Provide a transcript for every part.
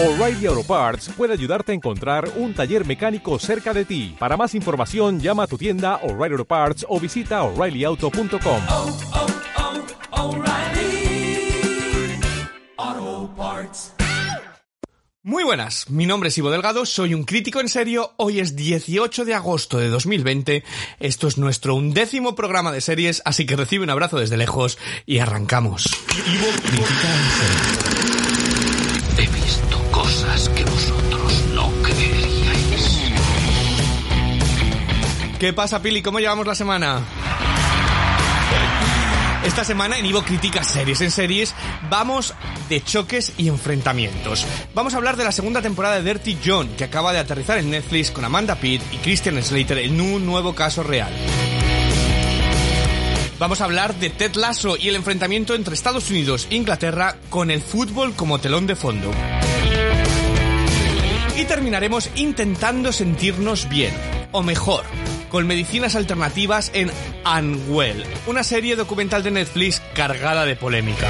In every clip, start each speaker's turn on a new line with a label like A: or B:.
A: O'Reilly Auto Parts puede ayudarte a encontrar un taller mecánico cerca de ti. Para más información, llama a tu tienda O'Reilly Auto Parts o visita oreillyauto.com.
B: oh, oh, O'Reilly Auto Parts.
C: Muy buenas, mi nombre es Ivo Delgado, soy un crítico en serio, hoy es 18 de agosto de 2020, esto es nuestro undécimo programa de series, así que recibe un abrazo desde lejos y arrancamos.
D: He
C: ¿Qué pasa, Pili? ¿Cómo llevamos la semana? Esta semana en Ivo Critica Series en Series vamos de choques y enfrentamientos. Vamos a hablar de la segunda temporada de Dirty John, que acaba de aterrizar en Netflix con Amanda Pitt y Christian Slater en un nuevo caso real. Vamos a hablar de Ted Lasso y el enfrentamiento entre Estados Unidos e Inglaterra con el fútbol como telón de fondo. Y terminaremos intentando sentirnos bien, o mejor, con medicinas alternativas en Unwell, una serie documental de Netflix cargada de polémica.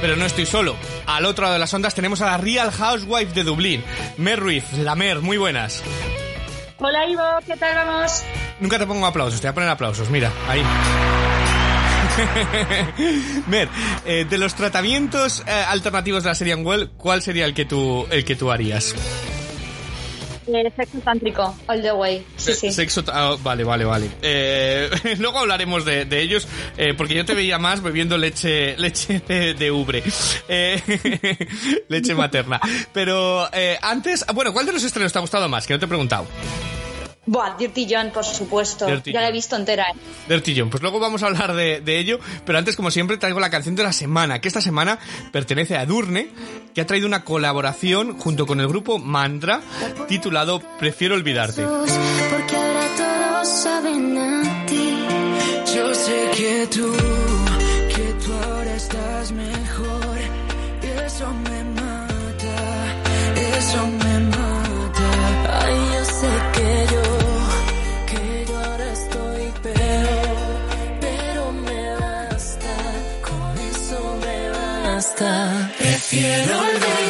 C: Pero no estoy solo. Al otro lado de las ondas tenemos a la Real Housewife de Dublín, Mer Ruiz, la Mer, muy buenas.
E: Hola Ivo, ¿qué tal vamos?
C: Nunca te pongo aplausos, te voy a poner aplausos, mira, ahí. Mer, eh, de los tratamientos eh, alternativos de la serie Unwell, ¿cuál sería el que tú, el que tú harías?
E: Eh, sexo tántrico, all the way. Sí, sí.
C: Sexo, ah, vale, vale, vale. Eh, luego hablaremos de, de ellos, eh, porque yo te veía más bebiendo leche, leche de, de ubre, Eh, leche materna. Pero eh, antes, bueno, ¿cuál de los estrenos te ha gustado más? Que no te he preguntado.
E: Buah, Dirty John, por supuesto.
C: Dirty
E: ya la he
C: John.
E: visto entera. ¿eh?
C: Dirty John. Pues luego vamos a hablar de, de ello, pero antes, como siempre, traigo la canción de la semana, que esta semana pertenece a Durne, que ha traído una colaboración junto con el grupo Mantra, titulado Prefiero olvidarte.
F: Porque ahora todos saben a ti.
B: Yo sé que tú, Prefiero olvidarte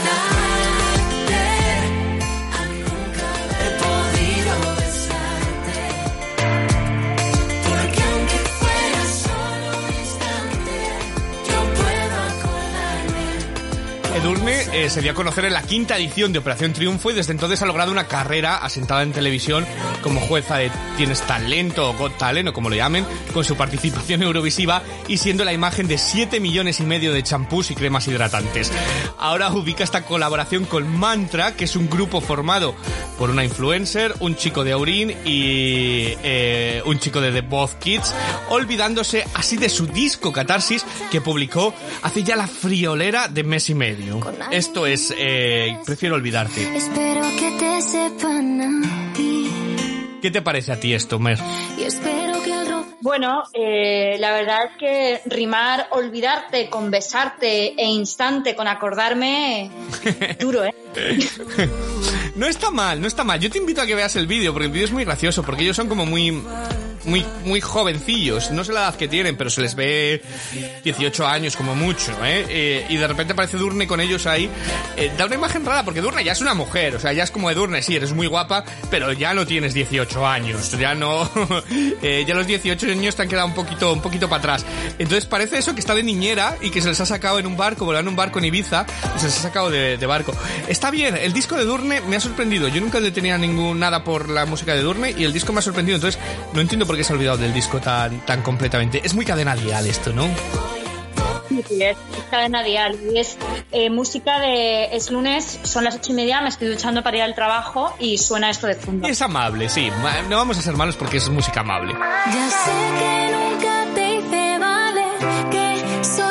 C: Edurne eh, se dio a conocer en la quinta edición de Operación Triunfo y desde entonces ha logrado una carrera asentada en televisión como jueza de Tienes Talento o Got Talent o como lo llamen, con su participación eurovisiva y siendo la imagen de 7 millones y medio de champús y cremas hidratantes. Ahora ubica esta colaboración con Mantra, que es un grupo formado por una influencer, un chico de Aurin y eh, un chico de The Both Kids, olvidándose así de su disco Catarsis que publicó hace ya la friolera de mes y medio. Esto es eh, Prefiero olvidarte.
F: Espero que te sepan a ti.
C: ¿Qué te parece a ti esto, Mer?
F: Y espero que el
E: Bueno, eh, la verdad es que rimar olvidarte con besarte e instante con acordarme, duro, ¿eh?
C: No está mal, no está mal. Yo te invito a que veas el vídeo, porque el vídeo es muy gracioso, porque ellos son como muy, muy, muy jovencillos. No sé la edad que tienen, pero se les ve 18 años como mucho, ¿eh? Eh, y de repente aparece Durne con ellos ahí. Eh, da una imagen rara, porque Durne ya es una mujer, o sea, ya es como de Durne, sí, eres muy guapa, pero ya no tienes 18 años, ya no... eh, ya los 18 años te han quedado un poquito, un poquito para atrás. Entonces parece eso que está de niñera y que se les ha sacado en un barco, volando un barco en Ibiza, se les ha sacado de, de barco. Está bien, el disco de Durne me ha sorprendido. Yo nunca le tenía ningún nada por la música de Durne y el disco me ha sorprendido. Entonces, no entiendo por qué se ha olvidado del disco tan, tan completamente. Es muy cadena dial esto, ¿no?
E: Sí, sí, es, es cadena dial. Y es eh, música de. Es lunes, son las ocho y media, me estoy duchando para ir al trabajo y suena esto de fondo.
C: Es amable, sí. No vamos a ser malos porque es música amable.
F: Ya sé que nunca te hice valer, que soy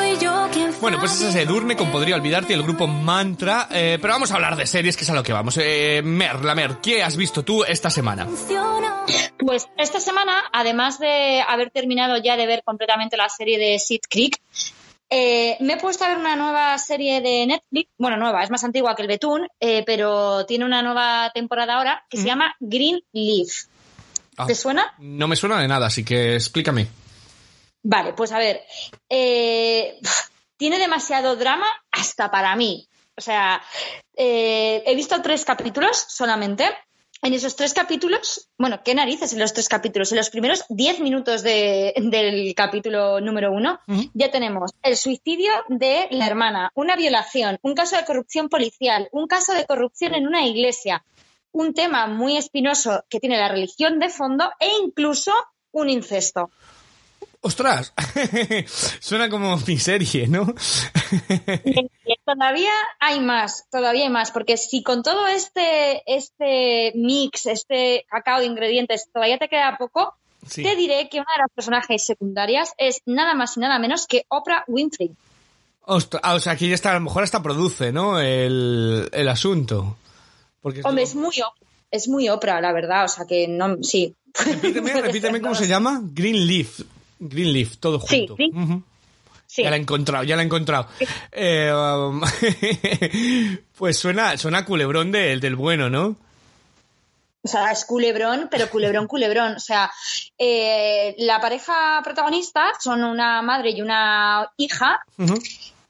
C: Bueno, pues ese es Edurne con Podría Olvidarte el grupo Mantra. Eh, pero vamos a hablar de series, que es a lo que vamos. Eh, Mer, la Mer, ¿qué has visto tú esta semana?
F: funciona.
E: Pues esta semana, además de haber terminado ya de ver completamente la serie de Sid Creek, eh, me he puesto a ver una nueva serie de Netflix, bueno, nueva, es más antigua que el Betún, eh, pero tiene una nueva temporada ahora que se llama Green Leaf.
C: Ah,
E: ¿Te suena?
C: No me suena de nada, así que explícame.
E: Vale, pues a ver. eh, tiene demasiado drama hasta para mí. O sea, eh, he visto tres capítulos solamente. En esos tres capítulos, bueno, ¿qué narices en los tres capítulos? En los primeros diez minutos de- del capítulo número uno, ya tenemos el suicidio de la hermana, una violación, un caso de corrupción policial, un caso de corrupción en una iglesia, un tema muy espinoso que tiene la religión de fondo e incluso un incesto.
C: ¡Ostras! Suena como mi serie, ¿no?
E: Y todavía hay más, todavía hay más, porque si con todo este, este mix, este cacao de ingredientes todavía te queda poco,
C: Sí.
E: te diré que una de las personajes secundarias es nada más y nada menos que Oprah Winfrey.
C: Ostras, ah, o sea, que ya está, a lo mejor hasta produce, ¿no? El, el asunto. Porque es
E: Hombre, es muy, es muy Oprah, la verdad, o sea que no, sí.
C: Repíteme, repíteme cómo se llama. Greenleaf. Greenleaf, todo
E: Sí,
C: junto.
E: sí. Sí.
C: Ya la he encontrado, ya la he encontrado. Eh, um, pues suena, suena a culebrón del, del bueno, ¿no?
E: O sea, es culebrón, pero culebrón, culebrón. O sea, eh, la pareja protagonista son una madre y una hija.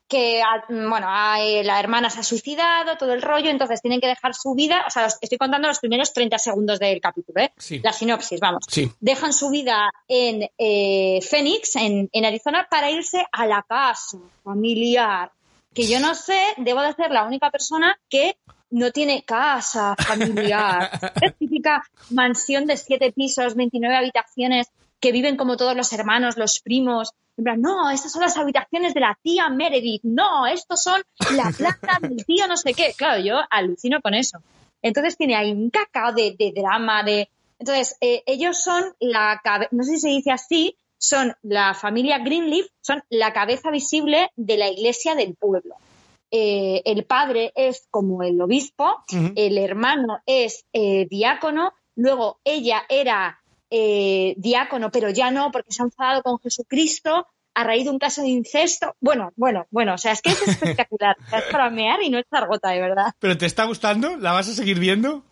E: Que, ah, bueno, ah, eh, la hermana se ha suicidado, todo el rollo, entonces tienen que dejar su vida. O sea, os estoy contando los primeros 30 segundos del capítulo, ¿eh?
C: Sí.
E: La sinopsis, vamos.
C: Sí.
E: Dejan su vida en eh, Phoenix, en, en Arizona, para irse a la casa familiar. Que yo no sé, debo de ser la única persona que no tiene casa familiar. Es típica mansión de siete pisos, 29 habitaciones, que viven como todos los hermanos, los primos. En plan, no, estas son las habitaciones de la tía Meredith. No, estos son la planta del tío no sé qué. Claro, yo alucino con eso. Entonces tiene ahí un cacao de, de drama, de... Entonces, eh, ellos son la cabeza, no sé si se dice así, son la familia Greenleaf, son la cabeza visible de la iglesia del pueblo. Eh, el padre es como el obispo, el hermano es eh, diácono, luego ella era eh, diácono, pero ya no, porque se ha enfadado con Jesucristo a raíz de un caso de incesto. Bueno, bueno, bueno, o sea, es que es espectacular. O sea, es para mear y no echar gota, de verdad.
C: ¿Pero te está gustando? ¿La vas a seguir viendo?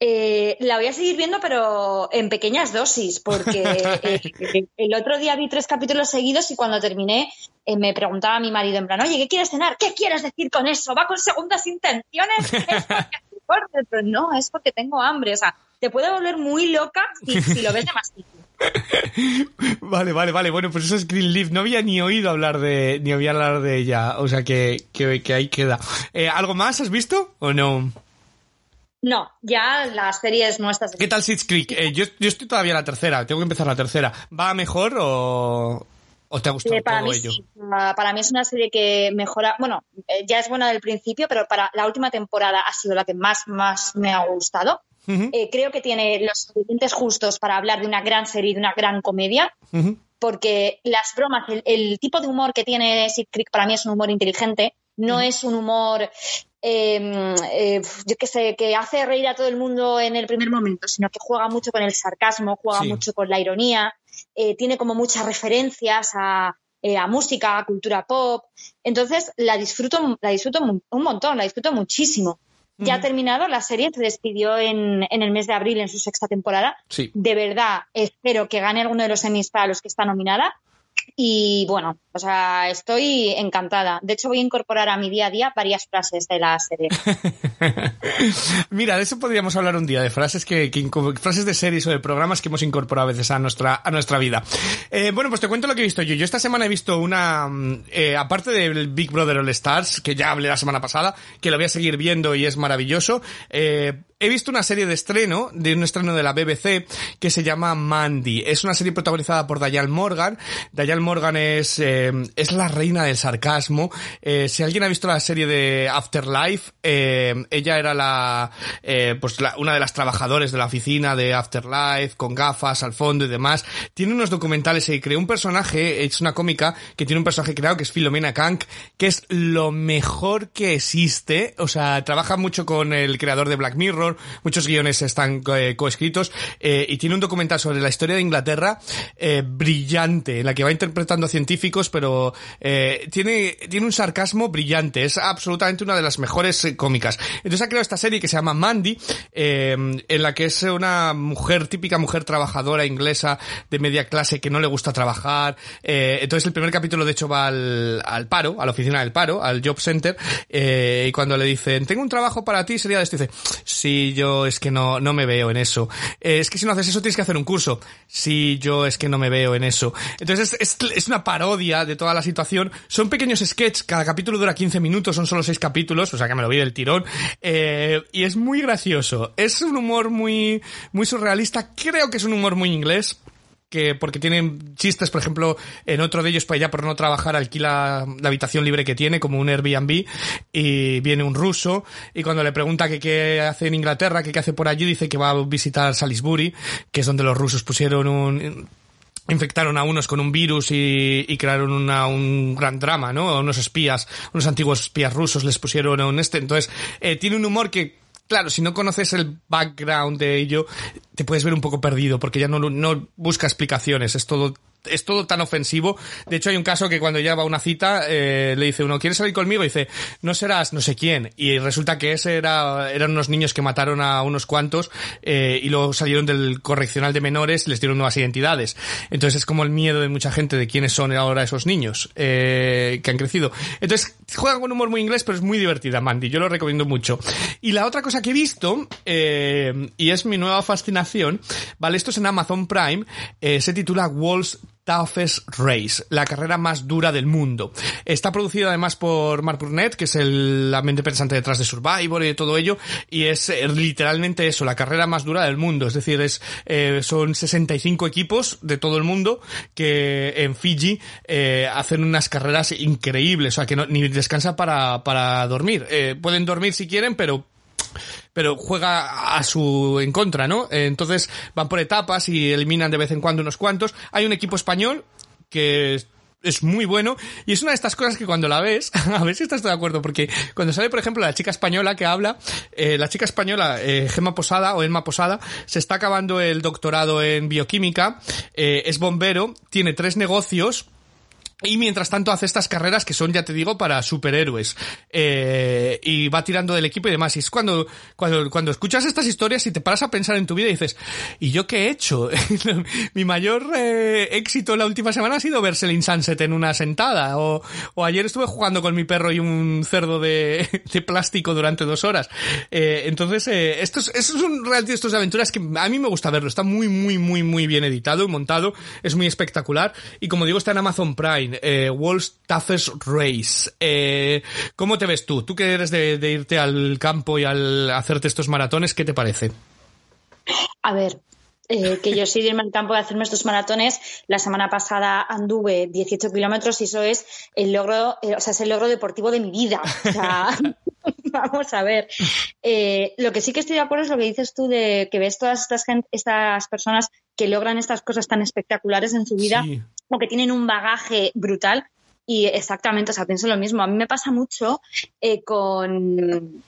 E: Eh, la voy a seguir viendo, pero en pequeñas dosis, porque eh, el otro día vi tres capítulos seguidos y cuando terminé eh, me preguntaba a mi marido en plan, oye, ¿qué quieres cenar? ¿Qué quieres decir con eso? ¿Va con segundas intenciones? ¿Es porque fuerte?". Pero no, es porque tengo hambre. O sea, te puede volver muy loca si, si lo ves demasiado.
C: Vale, vale, vale. Bueno, pues eso es Greenleaf. No había ni oído hablar de, ni había hablar de ella. O sea que, que, que ahí queda. Eh, ¿Algo más has visto o no?
E: No, ya las series nuestras.
C: ¿Qué tal Sits Creek? Eh, yo, yo estoy todavía en la tercera. Tengo que empezar la tercera. ¿Va mejor o, o te ha gustado
E: Eh, para
C: todo
E: mí
C: ello?
E: Para mí es una serie que mejora. Bueno, eh, ya es buena del principio, pero para la última temporada ha sido la que más, más me ha gustado. Eh, creo que tiene los ingredientes justos para hablar de una gran serie y de una gran comedia, porque las bromas, el, el tipo de humor que tiene Sid Creek para mí es un humor inteligente, no es un humor, eh, eh, yo qué sé, que hace reír a todo el mundo en el primer momento, sino que juega mucho con el sarcasmo, juega
C: Sí.
E: mucho con la ironía, eh, tiene como muchas referencias a, eh, a música, a cultura pop. Entonces la disfruto, la disfruto un montón, la disfruto muchísimo. Ya ha terminado la serie, se despidió en, en el mes de abril en su sexta temporada.
C: Sí.
E: De verdad, espero que gane alguno de los Emmys para los que está nominada. Y bueno, o sea, estoy encantada. De hecho, voy a incorporar a mi día a día varias frases de la serie.
C: Mira, de eso podríamos hablar un día, de frases que, que frases de series o de programas que hemos incorporado a veces a nuestra, a nuestra vida. Eh, bueno, pues te cuento lo que he visto yo. Yo esta semana he visto una, mm, eh, aparte del Big Brother All Stars, que ya hablé la semana pasada, que lo voy a seguir viendo y es maravilloso, eh, he visto una serie de estreno, de un estreno de la BBC, que se llama Mandy. Es una serie protagonizada por Diane Morgan. Diane Morgan es, eh, es la reina del sarcasmo. Eh, si alguien ha visto la serie de Afterlife, eh, ella era la, pues la- una de las trabajadores de la oficina de Afterlife, con gafas al fondo y demás. Tiene unos documentales y creó un personaje, es una cómica, que tiene un personaje creado que es Filomena Kank, que es lo mejor que existe. O sea, trabaja mucho con el creador de Black Mirror, muchos guiones están eh, coescritos, eh, y tiene un documental sobre la historia de Inglaterra eh, brillante, en la que va interpretando a científicos, pero eh, tiene, tiene un sarcasmo brillante, es absolutamente una de las mejores cómicas. Entonces ha creado esta serie que se llama Mandy, en la que es una mujer, típica mujer trabajadora inglesa de media clase que no le gusta trabajar. entonces el primer capítulo de hecho va al, al paro, a la oficina del paro, al job center, y cuando le dicen, tengo un trabajo para ti, sería de esto, dice, sí, yo es que no, no me veo en eso. Eh, es que si no haces eso tienes que hacer un curso. Sí, yo es que no me veo en eso. Entonces es, es, es una parodia de toda la situación. Son pequeños sketches, cada capítulo dura 15 minutos, son solo 6 capítulos, o sea que me lo vi del tirón. Eh, y es muy gracioso. Es un humor muy, muy surrealista. Creo que es un humor muy inglés que porque tienen chistes, por ejemplo, en otro de ellos para allá por no trabajar alquila la habitación libre que tiene como un Airbnb y viene un ruso y cuando le pregunta que qué hace en Inglaterra, que qué hace por allí, dice que va a visitar Salisbury, que es donde los rusos pusieron un infectaron a unos con un virus y, y crearon una, un gran drama, ¿no? A unos espías, unos antiguos espías rusos les pusieron un este. Entonces, eh, tiene un humor que, claro, si no conoces el background de ello, te puedes ver un poco perdido porque ya no, no busca explicaciones, es todo es todo tan ofensivo. De hecho, hay un caso que cuando ya va una cita, eh, le dice uno, ¿quieres salir conmigo? Y dice, no serás no sé quién. Y resulta que ese era, eran unos niños que mataron a unos cuantos, eh, y luego salieron del correccional de menores y les dieron nuevas identidades. Entonces es como el miedo de mucha gente de quiénes son ahora esos niños, eh, que han crecido. Entonces, juega con humor muy inglés, pero es muy divertida, Mandy. Yo lo recomiendo mucho. Y la otra cosa que he visto, eh, y es mi nueva fascinación, vale, esto es en Amazon Prime, eh, se titula Walls Toughest Race, la carrera más dura del mundo. Está producido además por Mark Burnett, que es el, la mente pensante detrás de Survivor y de todo ello, y es eh, literalmente eso, la carrera más dura del mundo. Es decir, es, eh, son 65 equipos de todo el mundo que en Fiji eh, hacen unas carreras increíbles, o sea, que no, ni descansan para, para dormir. Eh, pueden dormir si quieren, pero pero juega a su en contra, ¿no? Entonces van por etapas y eliminan de vez en cuando unos cuantos. Hay un equipo español que es muy bueno y es una de estas cosas que cuando la ves, a ver si estás de acuerdo, porque cuando sale, por ejemplo, la chica española que habla, eh, la chica española, eh, Gema Posada o Elma Posada, se está acabando el doctorado en bioquímica, eh, es bombero, tiene tres negocios, y mientras tanto hace estas carreras que son, ya te digo, para superhéroes. Eh, y va tirando del equipo y demás. Y es cuando, cuando, cuando escuchas estas historias y te paras a pensar en tu vida y dices, ¿y yo qué he hecho? Mi mayor eh, éxito la última semana ha sido ver Selling Sunset en una sentada. O, o ayer estuve jugando con mi perro y un cerdo de, de plástico durante dos horas. Eh, entonces, eh, estos, estos son realmente estos de aventuras que a mí me gusta verlo. Está muy, muy, muy, muy bien editado y montado. Es muy espectacular. Y como digo, está en Amazon Prime eh, World's Toughest Race. Eh, ¿Cómo te ves tú? Tú que eres de, de, irte al campo y al hacerte estos maratones, ¿qué te parece?
E: A ver, eh, que yo soy de irme al campo de hacerme estos maratones. La semana pasada anduve 18 kilómetros y eso es el logro, eh, o sea, es el logro deportivo de mi vida. O sea, vamos a ver. Eh, lo que sí que estoy de acuerdo es lo que dices tú de que ves todas estas, gente, estas personas que logran estas cosas tan espectaculares en su vida
C: Sí.
E: O que tienen un bagaje brutal. Y exactamente, o sea, pienso lo mismo. A mí me pasa mucho eh, con.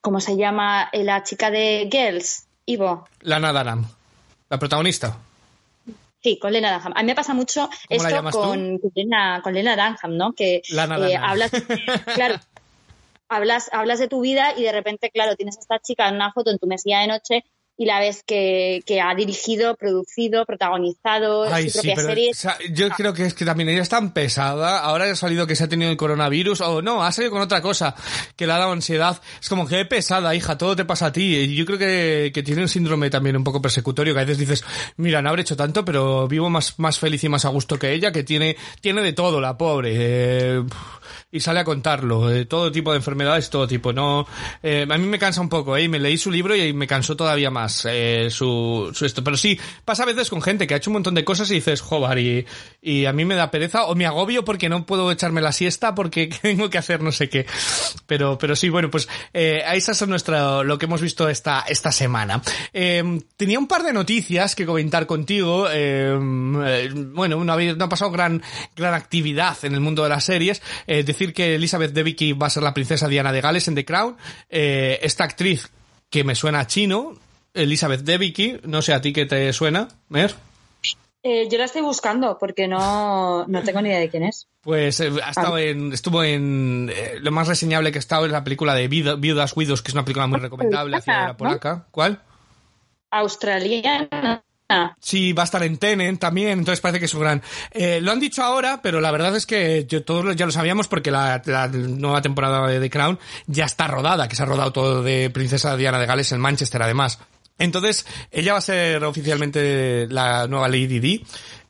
E: ¿Cómo se llama? Eh, La chica de Girls, Ivo.
C: Lana Dunham, la protagonista.
E: Sí, con Lena Dunham. A mí me pasa mucho
C: ¿Cómo la
E: esto con, con Lena, con Lena Dunham, ¿no? Que
C: Lana
E: eh,
C: Dunham.
E: hablas, claro, hablas, hablas de tu vida y de repente, claro, tienes a esta chica en una foto en tu mesilla de noche y la ves que, que ha dirigido, producido, protagonizado
C: Ay,
E: su
C: sí,
E: propia
C: pero
E: serie.
C: o sea, yo creo que es que también ella es tan pesada. Ahora ha salido que se ha tenido el coronavirus, o no, ha salido con otra cosa que le ha dado ansiedad. Es como que pesada, hija, todo te pasa a ti. Y yo creo que, que tiene un síndrome también un poco persecutorio, que a veces dices, mira, no habré hecho tanto, pero vivo más, más feliz y más a gusto que ella, que tiene, tiene de todo, la pobre. Eh, y sale a contarlo, de todo tipo de enfermedades, todo tipo. No, eh, a mí me cansa un poco, ¿eh? Y Me leí su libro y me cansó todavía más. Eh, su, esto. Pero sí, pasa a veces con gente que ha hecho un montón de cosas y dices, joder, y, y a mí me da pereza o me agobio porque no puedo echarme la siesta porque tengo que hacer no sé qué. Pero, pero sí, bueno, pues eh, esas son nuestra, lo que hemos visto esta, esta semana. Eh, tenía un par de noticias que comentar contigo. eh, bueno, no ha, ha pasado gran, gran actividad en el mundo de las series. Eh, decir que Elizabeth Debicki va a ser la princesa Diana de Gales en The Crown. Esta actriz que me suena a chino, Elizabeth Debicki, no sé a ti qué te suena, Mer.
E: Eh, yo la estoy buscando porque no, no tengo ni idea de quién es.
C: Pues eh, ha estado en, estuvo en eh, lo más reseñable que ha estado en la película de Viuda- Viudas Widows, que es una película muy recomendable, hacia la
E: ¿no?
C: polaca. ¿Cuál?
E: Australiana.
C: Sí, va a estar en Tenen también, entonces parece que es un gran... Eh, lo han dicho ahora, pero la verdad es que yo, todos ya lo sabíamos porque la, la nueva temporada de The Crown ya está rodada, que se ha rodado todo de Princesa Diana de Gales en Manchester además. Entonces, ella va a ser oficialmente la nueva Lady Di.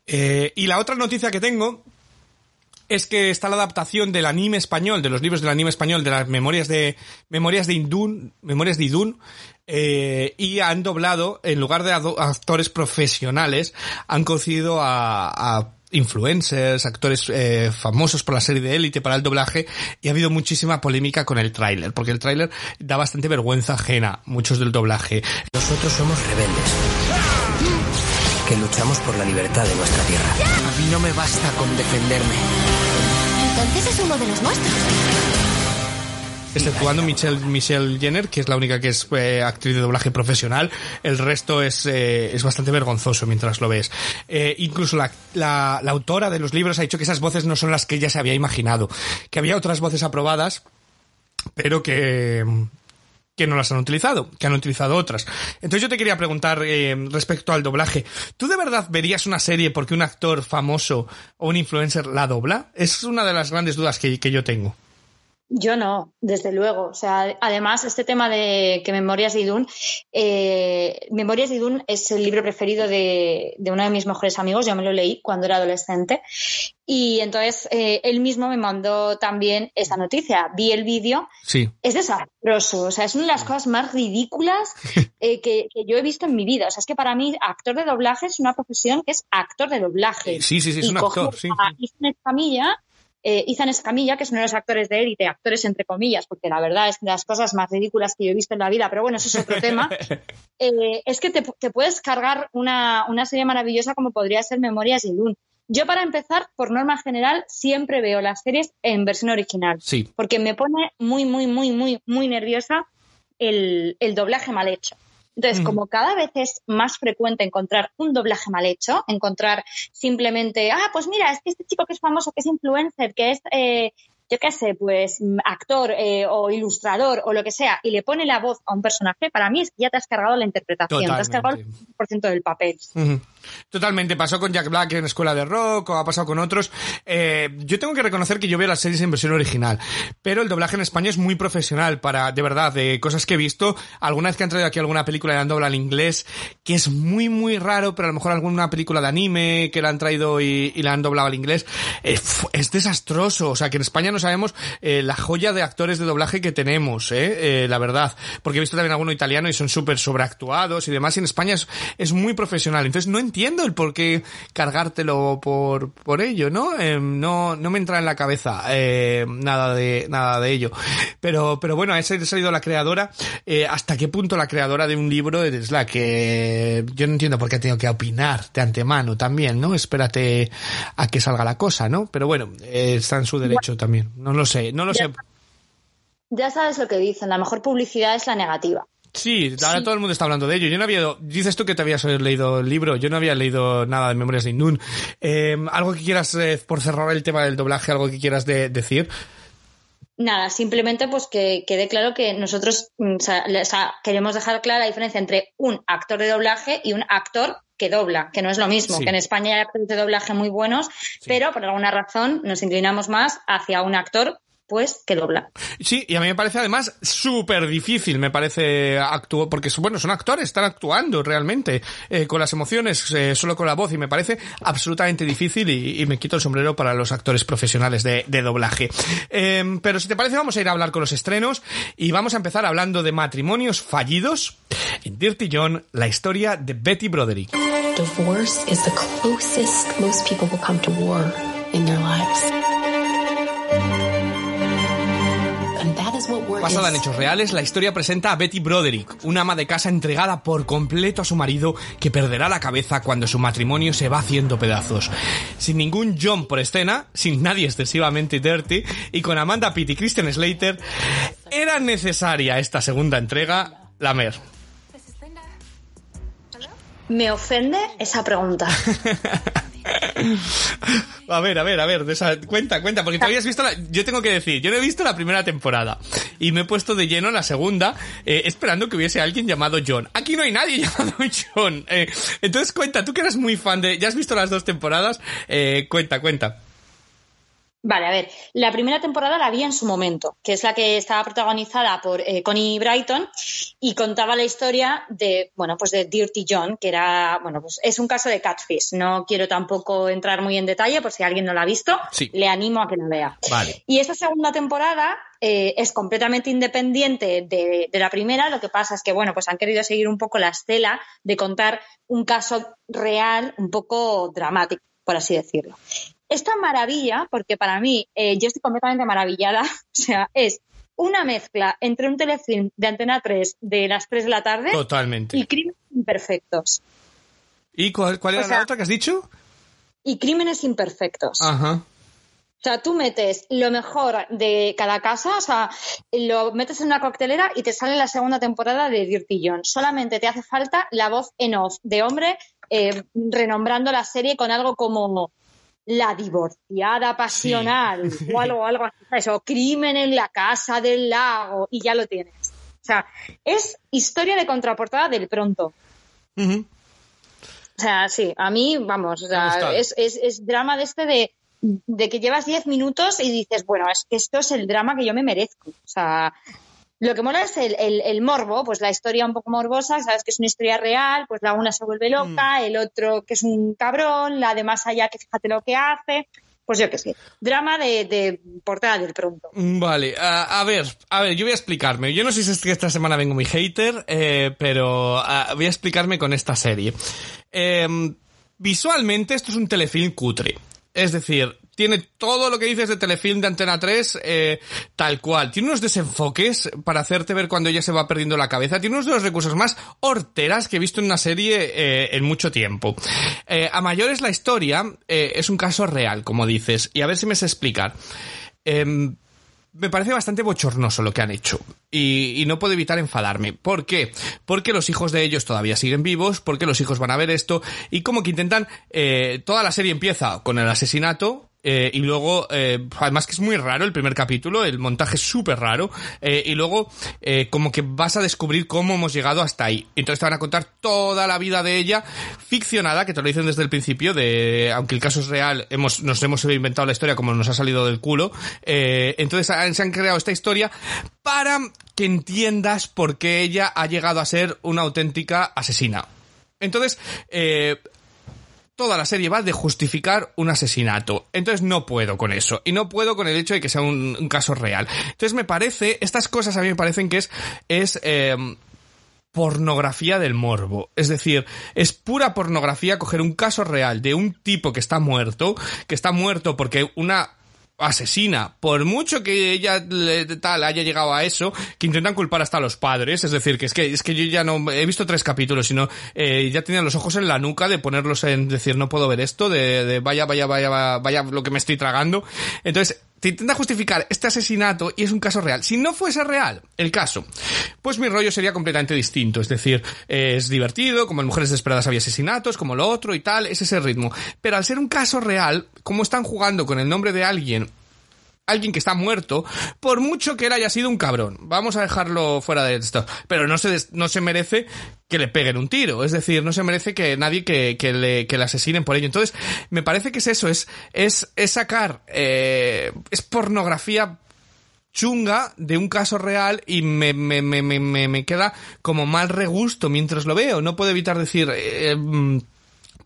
C: Eh, y la otra noticia que tengo es que está la adaptación del anime español, de los libros del anime español, de las memorias de memorias de Indun, memorias de Idun, eh, y han doblado, en lugar de actores profesionales, han cogido a, a influencers, actores eh, famosos por la serie de élite para el doblaje y ha habido muchísima polémica con el tráiler, porque el tráiler da bastante vergüenza ajena, muchos del doblaje.
G: Nosotros somos rebeldes. Que luchamos por la libertad de nuestra tierra. A mí no me basta con defenderme.
H: Entonces es uno de los nuestros.
C: Exceptuando Michelle, Michelle Jenner, que es la única que es eh, actriz de doblaje profesional, el resto es, eh, es bastante vergonzoso mientras lo ves. Eh, incluso la, la, la autora de los libros ha dicho que esas voces no son las que ella se había imaginado, que había otras voces aprobadas, pero que que no las han utilizado, que han utilizado otras. Entonces yo te quería preguntar eh, respecto al doblaje, ¿tú de verdad verías una serie porque un actor famoso o un influencer la dobla? Es una de las grandes dudas que, que yo tengo.
E: Yo no, desde luego. O sea, además, este tema de que Memorias de Idún, eh, Memorias de Idún es el libro preferido de, de uno de mis mejores amigos. Yo me lo leí cuando era adolescente. Y entonces eh, él mismo me mandó también esta noticia. Vi el vídeo.
C: Sí.
E: Es desastroso. O sea, es una de las cosas más ridículas eh, que, que yo he visto en mi vida. O sea, es que para mí, actor de doblaje es una profesión que es actor de doblaje.
C: Sí, sí, sí, es
E: Y
C: un actor, sí.
E: a Ethan Escamilla, eh, Ethan Escamilla, que es uno de los actores de élite, actores entre comillas, porque la verdad es de las cosas más ridículas que yo he visto en la vida, pero bueno, eso es otro tema. Eh, es que te, te puedes cargar una, una serie maravillosa como podría ser Memorias de Dune. Yo, para empezar, por norma general, siempre veo las series en versión original,
C: Sí.
E: porque me pone muy, muy, muy, muy, muy nerviosa el, el doblaje mal hecho. Entonces, como cada vez es más frecuente encontrar un doblaje mal hecho, encontrar simplemente, ah, pues mira, es que este chico que es famoso, que es influencer, que es, eh, yo qué sé, pues mm, actor eh, o ilustrador o lo que sea, y le pone la voz a un personaje, para mí es que ya te has cargado la interpretación, te has cargado el 100% del papel.
C: Totalmente, pasó con Jack Black en Escuela de Rock o ha pasado con otros. Eh, yo tengo que reconocer que yo veo las series en versión original, pero el doblaje en España es muy profesional para, de verdad, de cosas que he visto. Alguna vez que han traído aquí alguna película y la han doblado al inglés, que es muy, muy raro, pero a lo mejor alguna película de anime que la han traído y, y la han doblado al inglés, eh, es desastroso. O sea, que en España no sabemos eh, la joya de actores de doblaje que tenemos, eh, Eh, la verdad. Porque he visto también alguno italiano y son súper sobreactuados y demás, y en España es, es muy profesional. Entonces no entiendo el por qué cargártelo por, por ello, ¿no? Eh, no, no me entra en la cabeza eh, nada de, nada de ello. Pero, pero bueno, ha salido la creadora. Eh, ¿Hasta qué punto la creadora de un libro es la que yo no entiendo por qué tengo que opinar de antemano también, ¿no? Espérate a que salga la cosa, ¿no? Pero bueno, eh, está en su derecho también. No lo sé, no lo sé.
E: Ya sabes lo que dicen, la mejor publicidad es la negativa.
C: Sí, ahora todo el mundo está hablando de ello. Yo no había, dices tú que te habías leído el libro, yo no había leído nada de Memorias de Indun. Eh, algo que quieras, eh, por cerrar el tema del doblaje, algo que quieras de- decir.
E: Nada, simplemente pues que quede claro que nosotros mm, o sea, queremos dejar clara la diferencia entre un actor de doblaje y un actor que dobla, que no es lo mismo,
C: Sí.
E: que en España hay actores de doblaje muy buenos, pero por alguna razón nos inclinamos más hacia un actor pues que dobla.
C: Sí, y a mí me parece además súper difícil, me parece actuar, porque bueno, son actores, están actuando realmente eh, con las emociones, eh, solo con la voz, y me parece absolutamente difícil y, y me quito el sombrero para los actores profesionales de, de doblaje. Eh, pero si te parece, vamos a ir a hablar con los estrenos y vamos a empezar hablando de matrimonios fallidos. en Dirty John, la historia de Betty Broderick.
I: Divorce is the closest most people will come to war in their lives.
C: Basada en hechos reales, la historia presenta a Betty Broderick, una ama de casa entregada por completo a su marido que perderá la cabeza cuando su matrimonio se va haciendo pedazos. Sin ningún John por escena, sin nadie excesivamente dirty y con Amanda Pitt y Kristen Slater, era necesaria esta segunda entrega, la mer.
E: Me ofende esa pregunta.
C: A ver, a ver, a ver, esa- cuenta, cuenta, porque tú habías visto la, yo tengo que decir, yo no he visto la primera temporada y me he puesto de lleno en la segunda, eh, esperando que hubiese alguien llamado John. Aquí no hay nadie llamado John. Eh, entonces cuenta, tú que eres muy fan de, ya has visto las dos temporadas, eh, cuenta, cuenta.
E: Vale, a ver, la primera temporada la vi en su momento, que es la que estaba protagonizada por eh, Connie Brighton y contaba la historia de, bueno, pues de Dirty John, que era, bueno, pues es un caso de catfish. No quiero tampoco entrar muy en detalle por si alguien no la ha visto,
C: Sí.
E: le animo a que la vea.
C: Vale.
E: Y esta segunda temporada eh, es completamente independiente de, de la primera. Lo que pasa es que, bueno, pues han querido seguir un poco la estela de contar un caso real, un poco dramático, por así decirlo. Esta maravilla, porque para mí, eh, yo estoy completamente maravillada, o sea, es una mezcla entre un telefilm de Antena 3 de las 3 de la tarde
C: Totalmente.
E: y crímenes imperfectos.
C: ¿Y cuál, cuál era
E: O sea-
C: la otra que has dicho?
E: Y crímenes imperfectos.
C: Ajá.
E: O sea, tú metes lo mejor de cada casa, o sea, lo metes en una coctelera y te sale la segunda temporada de Dirty John. Solamente te hace falta la voz en off de hombre eh, renombrando la serie con algo como la divorciada pasional o algo, algo así, o crimen en la casa del lago y ya lo tienes. O sea, es historia de contraportada del pronto. O sea, sí, a mí, vamos, o sea, es, es drama de este de, de que llevas 10 minutos y dices, bueno, es que esto es el drama que yo me merezco. O sea, lo que mola es el, el, el morbo, pues la historia un poco morbosa, sabes que es una historia real, pues la una se vuelve loca, el otro que es un cabrón, la de más allá que fíjate lo que hace. Pues yo qué sé, drama de, de portada del pronto.
C: Vale, a, a ver, a ver, yo voy a explicarme. Yo no sé si es que esta semana vengo muy hater, eh, pero voy a explicarme con esta serie. Eh, visualmente esto es un telefilm cutre. Es decir, tiene todo lo que dices de telefilm de Antena 3 eh, tal cual. Tiene unos desenfoques para hacerte ver cuando ella se va perdiendo la cabeza. Tiene unos de los recursos más horteras que he visto en una serie eh, en mucho tiempo. Eh, a mayores la historia eh, es un caso real, como dices. Y a ver si me sé explicar. Em, me parece bastante bochornoso lo que han hecho. Y, y no puedo evitar enfadarme. ¿Por qué? Porque los hijos de ellos todavía siguen vivos, porque los hijos van a ver esto, y como que intentan. eh, toda la serie empieza con el asesinato. Eh, y luego, eh, además que es muy raro el primer capítulo, el montaje es súper raro, eh, y luego como que vas a descubrir cómo hemos llegado hasta ahí. Entonces te van a contar toda la vida de ella, ficcionada, que te lo dicen desde el principio, de aunque el caso es real, hemos, nos hemos inventado la historia como nos ha salido del culo. entonces se han creado esta historia para que entiendas por qué ella ha llegado a ser una auténtica asesina. Entonces, toda la serie va de justificar un asesinato. Entonces no puedo con eso. Y no puedo con el hecho de que sea un, caso real. Entonces me parece, estas cosas a mí me parecen que es, es, eh, pornografía del morbo. Es decir, es pura pornografía coger un caso real de un tipo que está muerto, que está muerto porque una asesina, por mucho que ella tal haya llegado a eso, que intentan culpar hasta a los padres, es decir, que es que es que yo ya no he visto tres capítulos, sino eh, ya tenía los ojos en la nuca de ponerlos en decir no puedo ver esto, de, de vaya vaya vaya vaya, vaya lo que me estoy tragando. Entonces te intenta justificar este asesinato y es un caso real. Si no fuese real el caso, pues mi rollo sería completamente distinto. Es decir, eh, es divertido, como en Mujeres Desesperadas había asesinatos, como lo otro y tal, es ese ritmo. Pero al ser un caso real, como están jugando con el nombre de alguien alguien que está muerto, por mucho que él haya sido un cabrón. Vamos a dejarlo fuera de esto. Pero no se, no se merece que le peguen un tiro. Es decir, no se merece que nadie que, que le, que le asesinen por ello. Entonces, me parece que es eso, es, es, es sacar, eh, es pornografía chunga de un caso real y me, me, me, me, me- me queda como mal regusto mientras lo veo. No puedo evitar decir, eh, mm,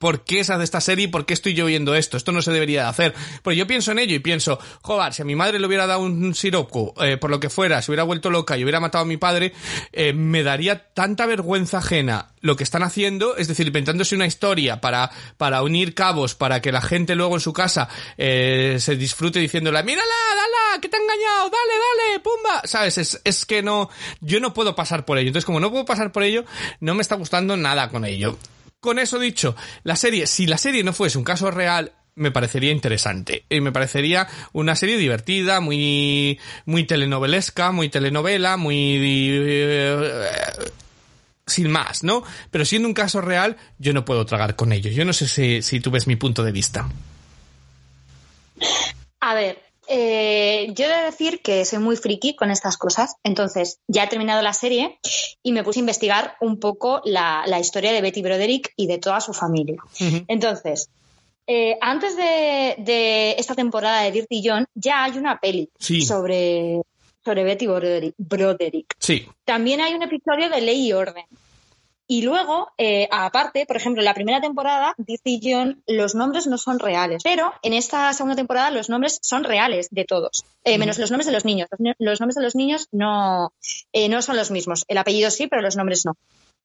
C: ¿Por qué se hace esta serie por qué estoy yo viendo esto? Esto no se debería de hacer. Pues yo pienso en ello y pienso, joder, si a mi madre le hubiera dado un siroco, eh, por lo que fuera, se hubiera vuelto loca y hubiera matado a mi padre, eh, me daría tanta vergüenza ajena lo que están haciendo, es decir, inventándose una historia para, para unir cabos, para que la gente luego en su casa eh, se disfrute diciéndole, mírala, dala, que te ha engañado, dale, dale, pumba. ¿Sabes? Es, es que no, yo no puedo pasar por ello. Entonces, como no puedo pasar por ello, no me está gustando nada con ello. Con eso dicho, la serie, si la serie no fuese un caso real, me parecería interesante. Y me parecería una serie divertida, muy, muy telenovelesca, muy telenovela, muy, eh, sin más, ¿no? Pero siendo un caso real, yo no puedo tragar con ello. Yo no sé si, si tú ves mi punto de vista.
E: A ver, eh, yo he de decir que soy muy friki con estas cosas, entonces ya he terminado la serie y me puse a investigar un poco la, la historia de Betty Broderick y de toda su familia. Entonces, eh, antes de, de, esta temporada de Dirty John ya hay una peli
C: Sí.
E: sobre, sobre Betty Broderick, Broderick.
C: Sí.
E: También hay un episodio de Ley y Orden. Y luego, eh, aparte, por ejemplo, en la primera temporada, Dirty John, los nombres no son reales. Pero en esta segunda temporada los nombres son reales de todos, eh, menos los nombres de los niños. Los, ni- los nombres de los niños no, eh, no son los mismos. El apellido sí, pero los nombres no.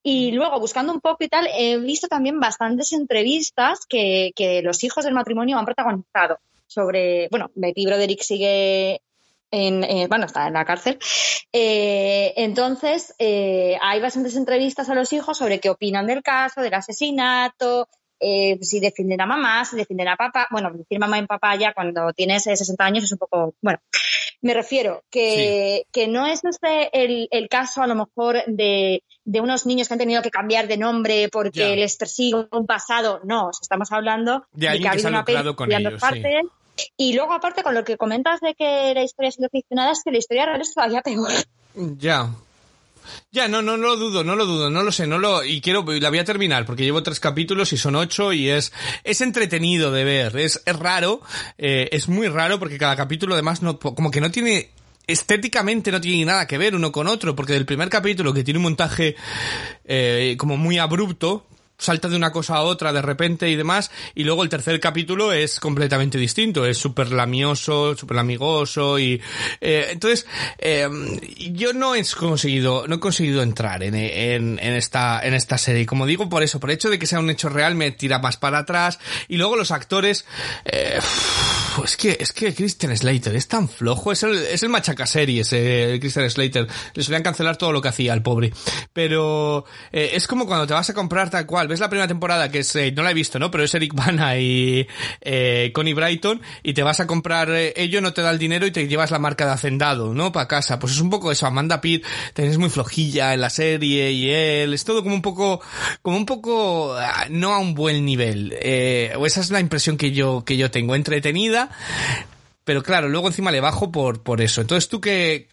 E: Y luego, buscando un poco y tal, he visto también bastantes entrevistas que, que los hijos del matrimonio han protagonizado sobre, bueno, Betty Broderick sigue en, eh, bueno, está en la cárcel. Eh, entonces, eh, hay bastantes entrevistas a los hijos sobre qué opinan del caso, del asesinato, eh, si defienden a mamá, si defienden a papá. Bueno, decir mamá y papá ya cuando tienes eh, 60 años es un poco, bueno, me refiero que, que no es este el, el caso a lo mejor de, de unos niños que han tenido que cambiar de nombre porque
C: Ya.
E: les persigue un pasado. No, estamos hablando
C: De
E: que ha
C: que se
E: habido
C: ha
E: una peli
C: lucrado con
E: en dos
C: ello, sí.
E: Y luego, aparte, con lo que comentas de que la historia ha sido ficcionada, es que la historia real es todavía peor.
C: Ya. Ya, no, no, no lo dudo, no lo dudo, no lo sé, no lo, y quiero, la voy a terminar porque llevo tres capítulos y son ocho y es, es entretenido de ver, es, es raro, eh, es muy raro porque cada capítulo además no, como que no tiene, estéticamente no tiene nada que ver uno con otro, porque del primer capítulo que tiene un montaje eh, como muy abrupto, salta de una cosa a otra de repente y demás, y luego el tercer capítulo es completamente distinto, es súper lamioso, súper amigoso y eh, entonces eh, yo no he conseguido, no he conseguido entrar en, en, en esta en esta serie, como digo por eso, por el hecho de que sea un hecho real me tira más para atrás. Y luego los actores eh, es que es que Christian Slater es tan flojo, es el es el machacaseries eh, Christian Slater, le solían cancelar todo lo que hacía al pobre, pero eh, es como cuando te vas a comprar tal cual, ves la primera temporada que es, eh, no la he visto, ¿no? Pero es Eric Bana y eh, Connie Brighton y te vas a comprar eh, ello, no te da el dinero y te llevas la marca de Hacendado, ¿no? Para casa. Pues es un poco eso, Amanda Pitt es muy flojilla en la serie y él, es todo como un poco, como un poco, ah, no a un buen nivel. Eh, o esa es la impresión que yo, que yo tengo, entretenida, pero claro, luego encima le bajo por, por eso. Entonces tú qué,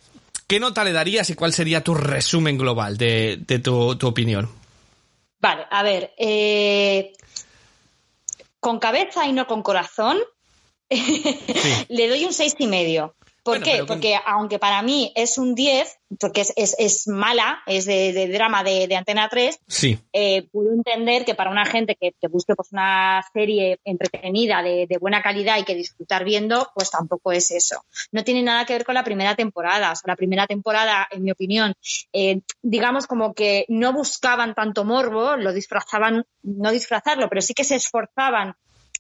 C: qué nota le darías y cuál sería tu resumen global de, de tu, tu opinión?
E: Vale, a ver, eh, con cabeza y no con corazón, le doy un seis y medio. ¿Por
C: Bueno,
E: qué?
C: con-
E: Porque aunque para mí es un 10, porque es, es, es mala, es de, de drama de, de Antena 3,
C: Sí.
E: eh, puedo entender que para una gente que, que busque pues, una serie entretenida de, de buena calidad y que disfrutar viendo, pues tampoco es eso. No tiene nada que ver con la primera temporada. O sea, la primera temporada, en mi opinión, eh, digamos como que no buscaban tanto morbo, lo disfrazaban, no disfrazarlo, pero sí que se esforzaban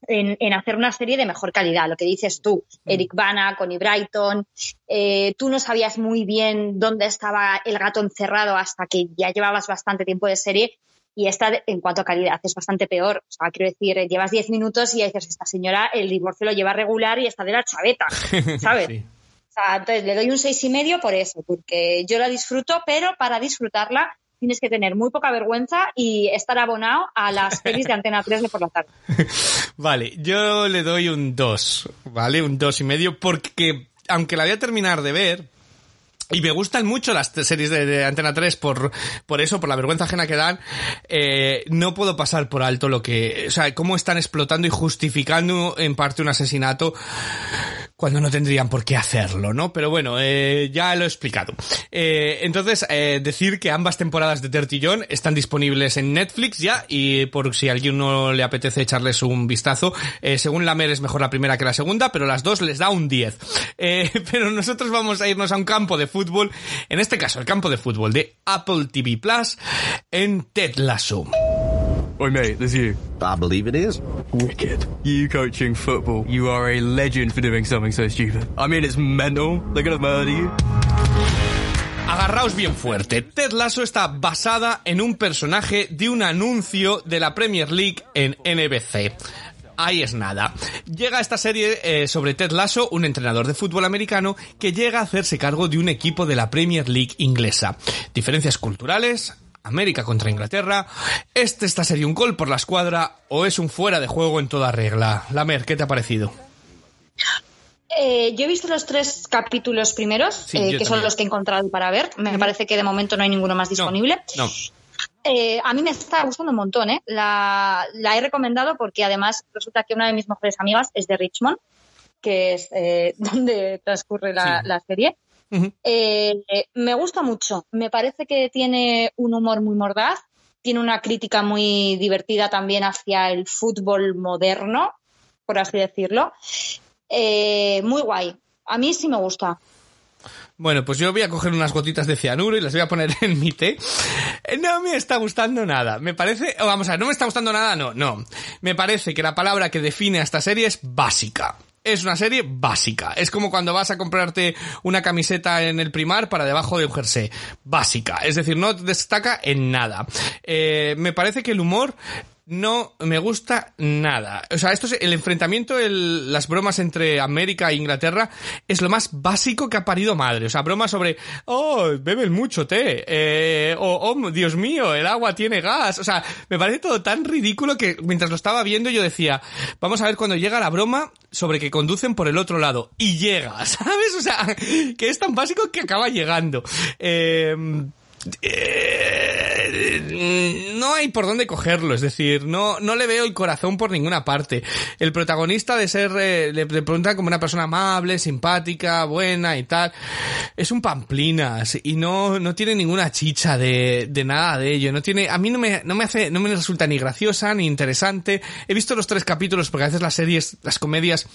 E: en, en hacer una serie de mejor calidad, lo que dices tú, Eric Bana, Connie Brighton, eh, tú no sabías muy bien dónde estaba el gato encerrado hasta que ya llevabas bastante tiempo de serie y esta, en cuanto a calidad, es bastante peor. O sea, quiero decir, eh, llevas 10 minutos y ya dices, esta señora el divorcio lo lleva regular y está de la chaveta, ¿sabes?
C: Sí.
E: O sea, entonces le doy un seis y medio por eso, porque yo la disfruto, pero para disfrutarla tienes que tener muy poca vergüenza y estar abonado a las pelis de Antena 3 de por la tarde.
C: Vale, yo le doy un 2, ¿vale? Un dos y medio, porque aunque la voy a terminar de ver, y me gustan mucho las series de, de Antena 3 por, por eso, por la vergüenza ajena que dan, eh, no puedo pasar por alto lo que, o sea, cómo están explotando y justificando en parte un asesinato cuando no tendrían por qué hacerlo, ¿no? Pero bueno, eh, ya lo he explicado. Eh, entonces, eh, decir que ambas temporadas de Dirty John están disponibles en Netflix ya y por si a alguien no le apetece echarles un vistazo, eh, según Lamer es mejor la primera que la segunda, pero las dos les da un 10. Eh, pero nosotros vamos a irnos a un campo de fútbol, en este caso el campo de fútbol de Apple TV Plus en Ted.
J: Oi, mate, there's you. I believe it is. Wicked. You coaching football. You are a legend for doing something so stupid. I mean, it's mental. They're gonna murder you.
C: Agarraos bien fuerte. Ted Lasso está basada en un personaje de un anuncio de la Premier League en NBC. Ahí es nada. Llega esta serie eh, sobre Ted Lasso, un entrenador de fútbol americano que llega a hacerse cargo de un equipo de la Premier League inglesa. Diferencias culturales, América contra Inglaterra. ¿Este esta serie un gol por la escuadra o es un fuera de juego en toda regla? Lamer, ¿qué te ha parecido?
E: Eh, yo he visto los tres capítulos primeros,
C: Sí,
E: eh, que son los que he encontrado para ver. Me parece que de momento no hay ninguno más disponible.
C: No.
E: Eh, a mí me está gustando un montón, ¿eh? La, la he recomendado porque además resulta que una de mis mejores amigas es de Richmond, que es eh, donde transcurre la,
C: Sí.
E: la serie. Eh, me gusta mucho. Me parece que tiene un humor muy mordaz, tiene una crítica muy divertida también hacia el fútbol moderno, por así decirlo. Eh, muy guay. A mí sí me gusta.
C: Bueno, pues yo voy a coger unas gotitas de cianuro y las voy a poner en mi té. Eh, No me está gustando nada. Me parece, o vamos a ver, no me está gustando nada, no, no. Me parece que la palabra que define a esta serie es básica. Es una serie básica. Es como cuando vas a comprarte una camiseta en el primar para debajo de un jersey. Básica. Es decir, no destaca en nada. Eh, me parece que el humor no me gusta nada. O sea, esto es el enfrentamiento, el- las bromas entre América e Inglaterra es lo más básico que ha parido madre. O sea, bromas sobre, oh, beben mucho té, eh, o, oh, Dios mío, el agua tiene gas. O sea, me parece todo tan ridículo que mientras lo estaba viendo yo decía, vamos a ver cuando llega la broma sobre que conducen por el otro lado. Y llega, ¿sabes? O sea, que es tan básico que acaba llegando. Eh, eh, no hay por dónde cogerlo, es decir, no, no le veo el corazón por ninguna parte. El protagonista de ser, eh, le, preguntan como una persona amable, simpática, buena y tal, es un pamplinas y no, no tiene ninguna chicha de, nada de ello. No tiene, a mí no me, no me hace, no me resulta ni graciosa ni interesante. He visto los tres capítulos porque a veces las series, las comedias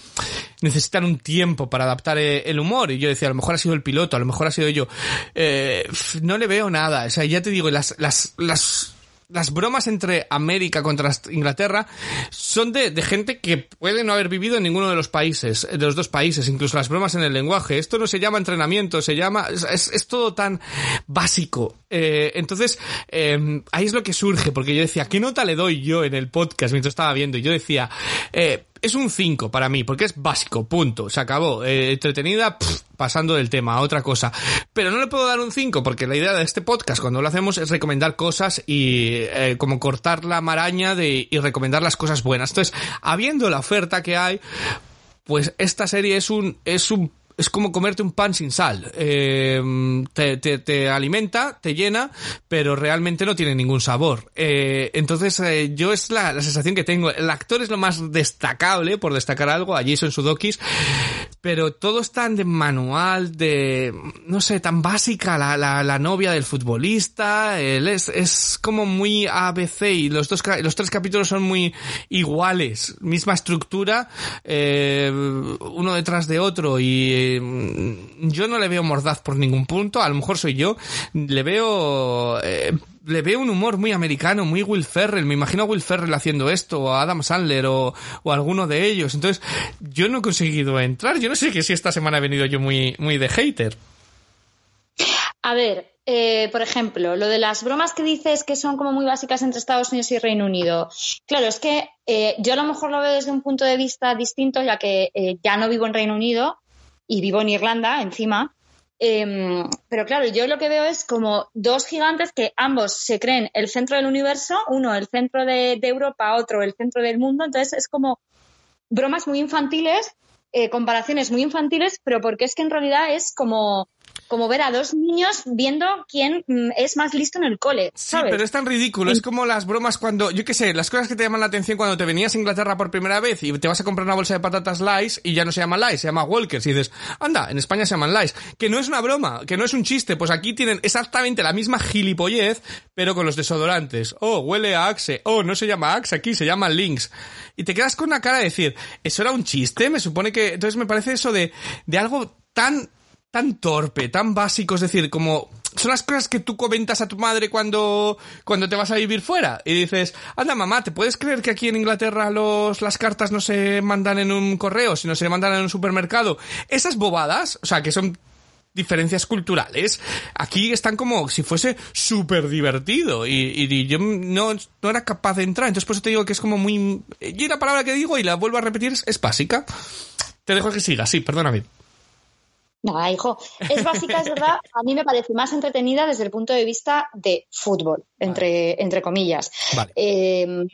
C: necesitan un tiempo para adaptar eh, el humor y yo decía, a lo mejor ha sido el piloto, a lo mejor ha sido yo. Eh, no le veo nada. O sea, ya te digo, las, las, las, las bromas entre América contra Inglaterra son de, gente que puede no haber vivido en ninguno de los países, de los dos países, incluso las bromas en el lenguaje. Esto no se llama entrenamiento, se llama, es- es todo tan básico. Eh, entonces, eh, ahí es lo que surge, porque yo decía, ¿qué nota le doy yo en el podcast mientras estaba viendo? Y yo decía, eh, es un 5 para mí, porque es básico, punto, se acabó. Eh, entretenida, pasando del tema a otra cosa. Pero no le puedo dar un 5, porque la idea de este podcast, cuando lo hacemos, es recomendar cosas y eh, como cortar la maraña de, y recomendar las cosas buenas. Entonces, habiendo la oferta que hay, pues esta serie es un, es un es como comerte un pan sin sal. Eh, te, te- te alimenta, te llena, pero realmente no tiene ningún sabor. Eh, entonces, eh, yo es la, la sensación que tengo. El actor es lo más destacable, por destacar algo, a Jason Sudeikis, pero todo es tan de manual, de, no sé, tan básica la, la, la novia del futbolista, él es, es como muy ABC y los dos, los tres capítulos son muy iguales, misma estructura, eh, uno detrás de otro y yo no le veo mordaz por ningún punto, a lo mejor soy yo, le veo, eh, le veo un humor muy americano, muy Will Ferrell. Me imagino a Will Ferrell haciendo esto, o a Adam Sandler, o, o alguno de ellos. Entonces, yo no he conseguido entrar. Yo no sé que si esta semana he venido yo muy, muy de hater.
E: A ver, eh, por ejemplo, lo de las bromas que dices que son como muy básicas entre Estados Unidos y Reino Unido. Claro, es que eh, yo a lo mejor lo veo desde un punto de vista distinto, ya que ya no vivo en Reino Unido y vivo en Irlanda encima. Em, pero claro, yo lo que veo es como dos gigantes que ambos se creen el centro del universo, uno el centro de, Europa, otro el centro del mundo. Entonces es como bromas muy infantiles, eh, comparaciones muy infantiles, pero porque es que en realidad es como como ver a dos niños viendo quién mm, es más listo en el cole.
C: Sí, pero es tan ridículo. Es como las bromas cuando, yo qué sé, las cosas que te llaman la atención cuando te venías a Inglaterra por primera vez y te vas a comprar una bolsa de patatas Lays y ya no se llama Lays, se llama Walkers. Y dices, anda, en España se llaman Lays. Que no es una broma, que no es un chiste. Pues aquí tienen exactamente la misma gilipollez, pero con los desodorantes. Oh, huele a Axe. Oh, no se llama Axe aquí, se llama Lynx. Y te quedas con una cara de decir, ¿eso era un chiste? Me supone que, entonces me parece eso de, de algo tan, tan torpe, tan básico, es decir, como son las cosas que tú comentas a tu madre cuando, cuando te vas a vivir fuera y dices, anda mamá, ¿te puedes creer que aquí en Inglaterra los, las cartas no se mandan en un correo, sino se mandan en un supermercado? Esas bobadas, o sea, que son diferencias culturales, aquí están como si fuese súper divertido y, yo no, no era capaz de entrar, entonces por eso te digo que es como muy... Y la palabra que digo y la vuelvo a repetir es, es básica. Te dejo que siga, sí, perdóname.
E: No, hijo, es básica, es verdad. A mí me parece más entretenida desde el punto de vista de fútbol, entre, entre comillas.
C: Vale.
E: Eh,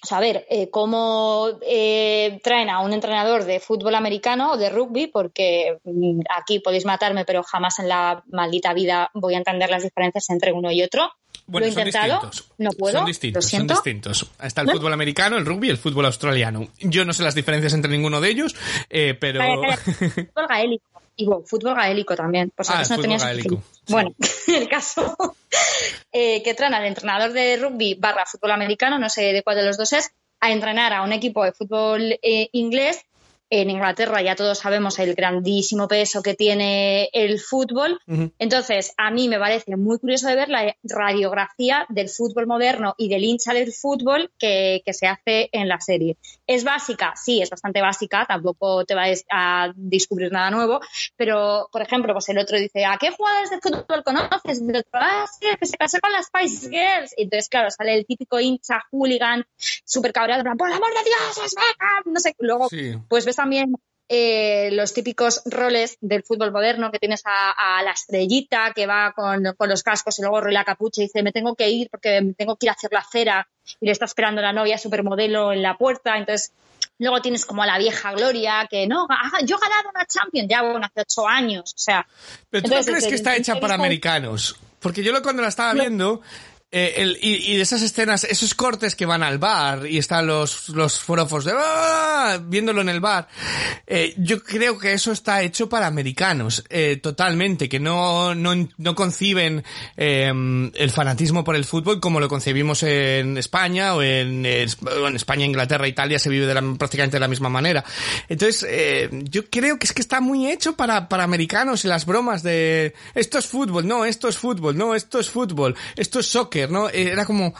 E: o sea, a ver, eh, cómo eh, traen a un entrenador de fútbol americano o de rugby, porque mm, aquí podéis matarme, pero jamás en la maldita vida voy a entender las diferencias entre uno y otro.
C: Bueno,
E: Lo he
C: son
E: intentado,
C: distintos.
E: no puedo.
C: Son distintos, son distintos. Está el
E: ¿No?
C: fútbol americano, el rugby y el fútbol australiano. Yo no sé las diferencias entre ninguno de ellos, eh, pero...
E: Y bueno, fútbol gaélico también, por si
C: Ah,
E: acaso no tenías
C: gaélico.
E: Bueno, el caso eh, que traen al entrenador de rugby barra fútbol americano, no sé de cuál de los dos es, a entrenar a un equipo de fútbol eh, inglés. En Inglaterra ya todos sabemos el grandísimo peso que tiene el fútbol. Entonces, a mí me parece muy curioso de ver la radiografía del fútbol moderno y del hincha del fútbol que, que se hace en la serie. ¿Es básica? Sí, es bastante básica, tampoco te vas a descubrir nada nuevo, pero, por ejemplo, pues el otro dice, ¿a qué jugadores de fútbol conoces? Y el otro, ah, sí, que se casó con las Spice Girls. Y entonces, claro, sale el típico hincha hooligan, súper cabreado, por el amor de Dios, es Beckham", no sé, luego
C: Sí.
E: pues ves también eh, los típicos roles del fútbol moderno que tienes a, a la estrellita que va con, con los cascos y luego la capucha y dice me tengo que ir porque me tengo que ir a hacer la cera y le está esperando la novia supermodelo en la puerta entonces luego tienes como a la vieja Gloria que no yo he ganado una Champions ya bueno hace ocho años o sea
C: Pero tú
E: entonces,
C: no crees que está hecha para americanos. Porque yo lo cuando la estaba
E: No.
C: Eh, el- y, de esas escenas, esos cortes que van al bar y están los, los forofos de "Ah", viéndolo en el bar, eh, yo creo que eso está hecho para americanos, eh, totalmente, que no, no, no conciben eh, el fanatismo por el fútbol como lo concebimos en España o en, en España, Inglaterra, Italia se vive de la, prácticamente de la misma manera. Entonces, eh, yo creo que es que está muy hecho para, para americanos y las bromas de esto es fútbol, no, esto es fútbol, no, esto es fútbol, esto es soccer, ¿no? Eh, Era como,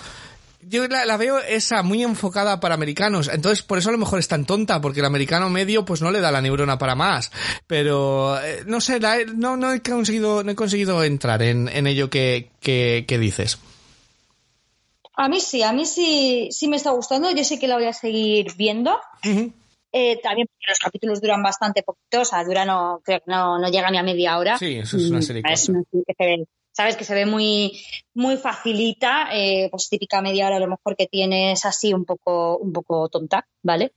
C: yo la, la veo esa muy enfocada para americanos. Entonces, por eso a lo mejor es tan tonta, porque el americano medio pues no le da la neurona para más. Pero, eh, no sé, la no, no he conseguido, no he conseguido entrar en, en ello que, que, que dices.
E: a mí sí a mí sí sí me está gustando yo sé que la voy a seguir viendo. Eh, también porque los capítulos duran bastante poquito, o sea, duran no, creo que no, no llega ni a media hora.
C: Sí, eso es una serie
E: Es
C: corta.
E: una serie que se ve, sabes que se ve muy, muy facilita, eh, pues típica media hora a lo mejor que tienes así un poco, un poco tonta, ¿vale?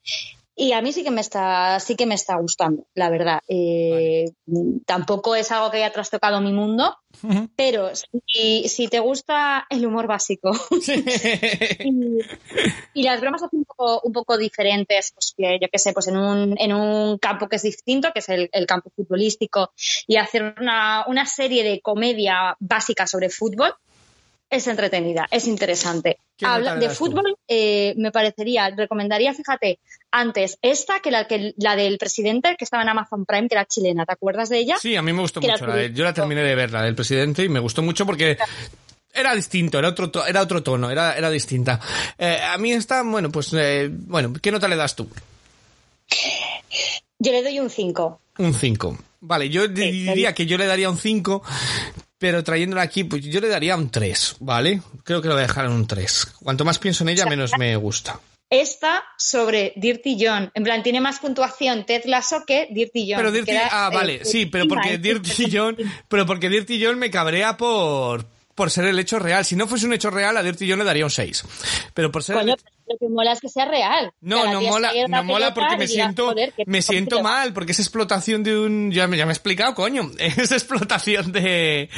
E: Y a mí sí que me está, sí que me está gustando, la verdad. Eh, Tampoco es algo que haya trastocado mi mundo, pero si, si te gusta el humor básico y, y las bromas son un poco, un poco diferentes, pues que yo qué sé, pues en un, en un campo que es distinto, que es el, el campo futbolístico, y hacer una, una serie de comedia básica sobre fútbol es entretenida, es interesante.
C: ¿Qué nota
E: Habla de fútbol, eh, me parecería, recomendaría, fíjate, antes esta que la, que la del presidente que estaba en Amazon Prime, que era chilena, ¿te acuerdas de ella?
C: Sí, a mí me gustó
E: Que
C: mucho. la de- yo la terminé de ver, la del presidente, y me gustó mucho porque era distinto, era otro, era otro tono, era, era distinta. Eh, a mí está, bueno, pues, eh, bueno, ¿qué nota le das tú?
E: Yo le doy un 5.
C: Un 5. Vale, yo di- diría que yo le daría un 5, pero trayéndola aquí, pues yo le daría un 3, ¿vale? Creo que lo voy a dejar en un 3. Cuanto más pienso en ella, menos me gusta.
E: Esta sobre Dirty John. En plan, tiene más puntuación Ted Lasso que Dirty John.
C: Pero Dirty, ah, vale, sí, pero porque
E: ¿eh?
C: Dirty John, pero porque Dirty John me cabrea por por ser el hecho real. Si no fuese un hecho real, a Dirty John le daría un 6. Pero por ser...
E: Coño, lo que mola es que sea real.
C: No, no mola, no mola porque me siento,
E: joder,
C: me siento mal, porque es explotación de un, ya me, ya me he explicado, coño, es explotación de,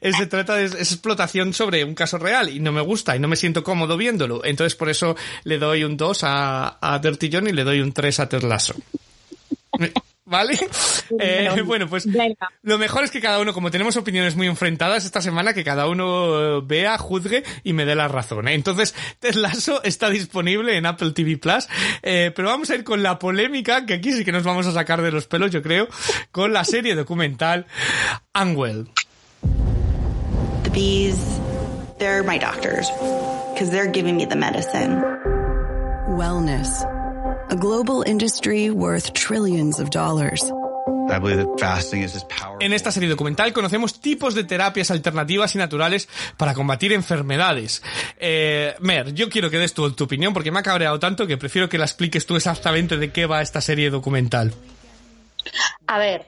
C: es- se trata de, es explotación sobre un caso real y no me gusta y no me siento cómodo viéndolo. Entonces por eso le doy un 2 a, a Dirty John y le doy un 3 a Ted Lasso. ¿Vale? Eh, bueno, pues lo mejor es que cada uno, como tenemos opiniones muy enfrentadas esta semana, que cada uno eh, vea, juzgue y me dé la razón. ¿eh? Entonces, Ted Lasso está disponible en Apple TV Plus, eh, pero vamos a ir con la polémica, que aquí sí que nos vamos a sacar de los pelos, yo creo, con la serie documental Unwell.
K: The bees, they're my doctors because they're giving me the medicine.
L: Wellness, a global industry worth trillions of dollars.
M: I believe that fasting is as powerful.
C: En esta serie documental conocemos tipos de terapias alternativas y naturales para combatir enfermedades. Eh, Mer, yo quiero que des tu, tu opinión porque me ha cabreado tanto que prefiero que la expliques tú exactamente de qué va esta serie documental.
E: A ver,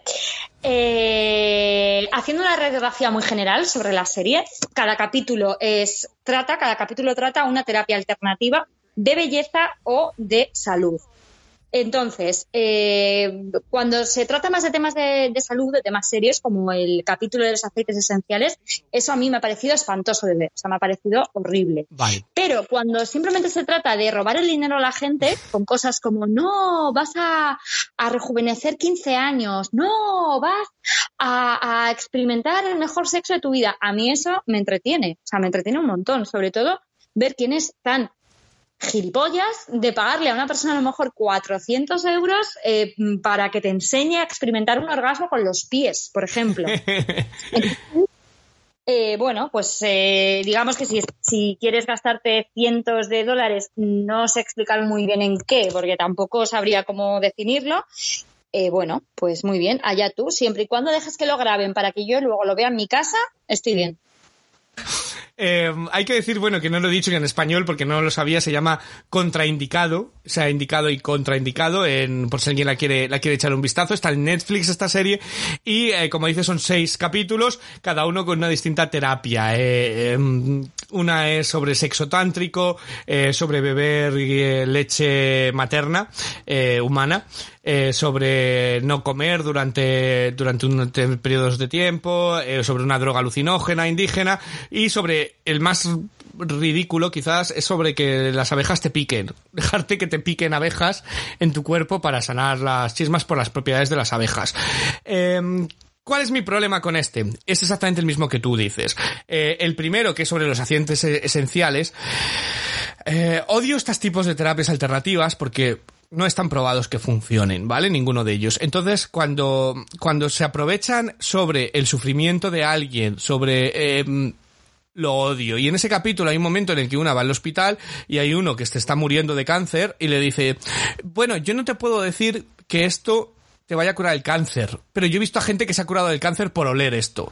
E: eh, haciendo una radiografía muy general sobre la serie, cada capítulo es trata, cada capítulo trata una terapia alternativa de belleza o de salud. Entonces, eh, cuando se trata más de temas de, de salud, de temas serios, como el capítulo de los aceites esenciales, eso a mí me ha parecido espantoso de ver, o sea, me ha parecido horrible.
C: Vale.
E: Pero cuando simplemente se trata de robar el dinero a la gente con cosas como no, vas a, a rejuvenecer 15 años, no, vas a, a experimentar el mejor sexo de tu vida, a mí eso me entretiene, o sea, me entretiene un montón, sobre todo ver quiénes están gilipollas de pagarle a una persona a lo mejor 400 euros eh, para que te enseñe a experimentar un orgasmo con los pies, por ejemplo. Eh, bueno, pues eh, digamos que si, si quieres gastarte cientos de dólares, no sé explicar muy bien en qué, porque tampoco sabría cómo definirlo. Eh, bueno, pues muy bien, allá tú, siempre y cuando dejes que lo graben para que yo luego lo vea en mi casa, estoy bien.
C: Eh, hay que decir, bueno, que no lo he dicho en español porque no lo sabía, se llama contraindicado, o sea, indicado y contraindicado, en, por si alguien la quiere, la quiere echar un vistazo, está en Netflix esta serie y, eh, como dice, son seis capítulos, cada uno con una distinta terapia. Eh, em, una es sobre sexo tántrico, eh, sobre beber eh, leche materna, eh, humana, sobre no comer durante, durante unos te- periodos de tiempo, sobre una droga alucinógena indígena y sobre el más ridículo quizás es sobre que las abejas te piquen, dejarte que te piquen abejas en tu cuerpo para sanar las chismas por las propiedades de las abejas. Em, ¿Cuál es mi problema con este? Es exactamente el mismo que tú dices. Eh, el primero, que es sobre los accidentes e- esenciales, eh, odio estos tipos de terapias alternativas porque no están probados que funcionen, ¿vale? Ninguno de ellos. Entonces, cuando, cuando se aprovechan sobre el sufrimiento de alguien, sobre... eh, lo odio. Y en ese capítulo hay un momento en el que una va al hospital y hay uno que se está muriendo de cáncer y le dice, bueno, yo no te puedo decir que esto te vaya a curar el cáncer, pero yo he visto a gente que se ha curado del cáncer por oler esto.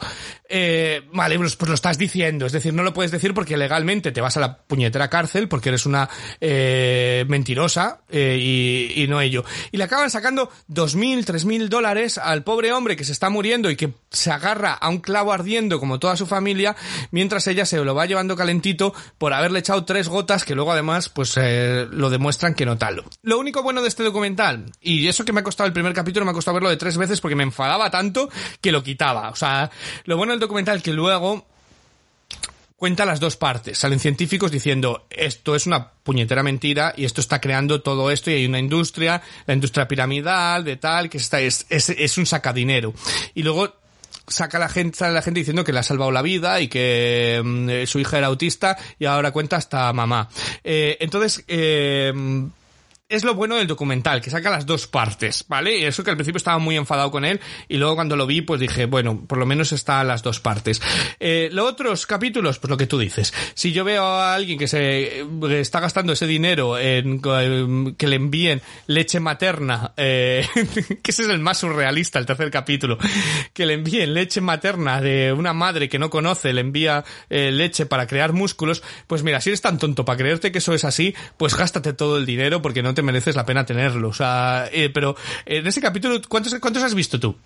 C: Eh, vale, pues, pues lo estás diciendo, es decir, no lo puedes decir porque legalmente te vas a la puñetera cárcel porque eres una eh, mentirosa eh, y, no ello. Y le acaban sacando dos mil, tres mil dólares al pobre hombre que se está muriendo y que se agarra a un clavo ardiendo como toda su familia, mientras ella se lo va llevando calentito por haberle echado tres gotas que luego además pues lo demuestran que no tal. Lo único bueno de este documental, y eso que me ha costado el primer capítulo, me ha costado verlo de tres veces porque me enfadaba tanto que lo quitaba. O sea, lo bueno del documental que luego cuenta las dos partes. Salen científicos diciendo esto es una puñetera mentira y esto está creando todo esto y hay una industria, la industria piramidal, de tal, que es, es, es un sacadinero. Y luego saca la gente, sale la gente diciendo que le ha salvado la vida y que mm, eh, su hija era autista y ahora cuenta hasta mamá. Eh, entonces, eh, es lo bueno del documental, que saca las dos partes, ¿vale? Y eso que al principio estaba muy enfadado con él y luego cuando lo vi pues dije, bueno, por lo menos está las dos partes. Eh, los otros capítulos, pues lo que tú dices. Si yo veo a alguien que se eh, está gastando ese dinero en eh, que le envíen leche materna, eh, que ese es el más surrealista, el tercer capítulo, que le envíen leche materna de una madre que no conoce, le envía eh, leche para crear músculos, pues mira, si eres tan tonto para creerte que eso es así, pues gástate todo el dinero porque no te mereces la pena tenerlo. O sea, eh, pero en ese capítulo, ¿cuántos, ¿cuántos has visto tú?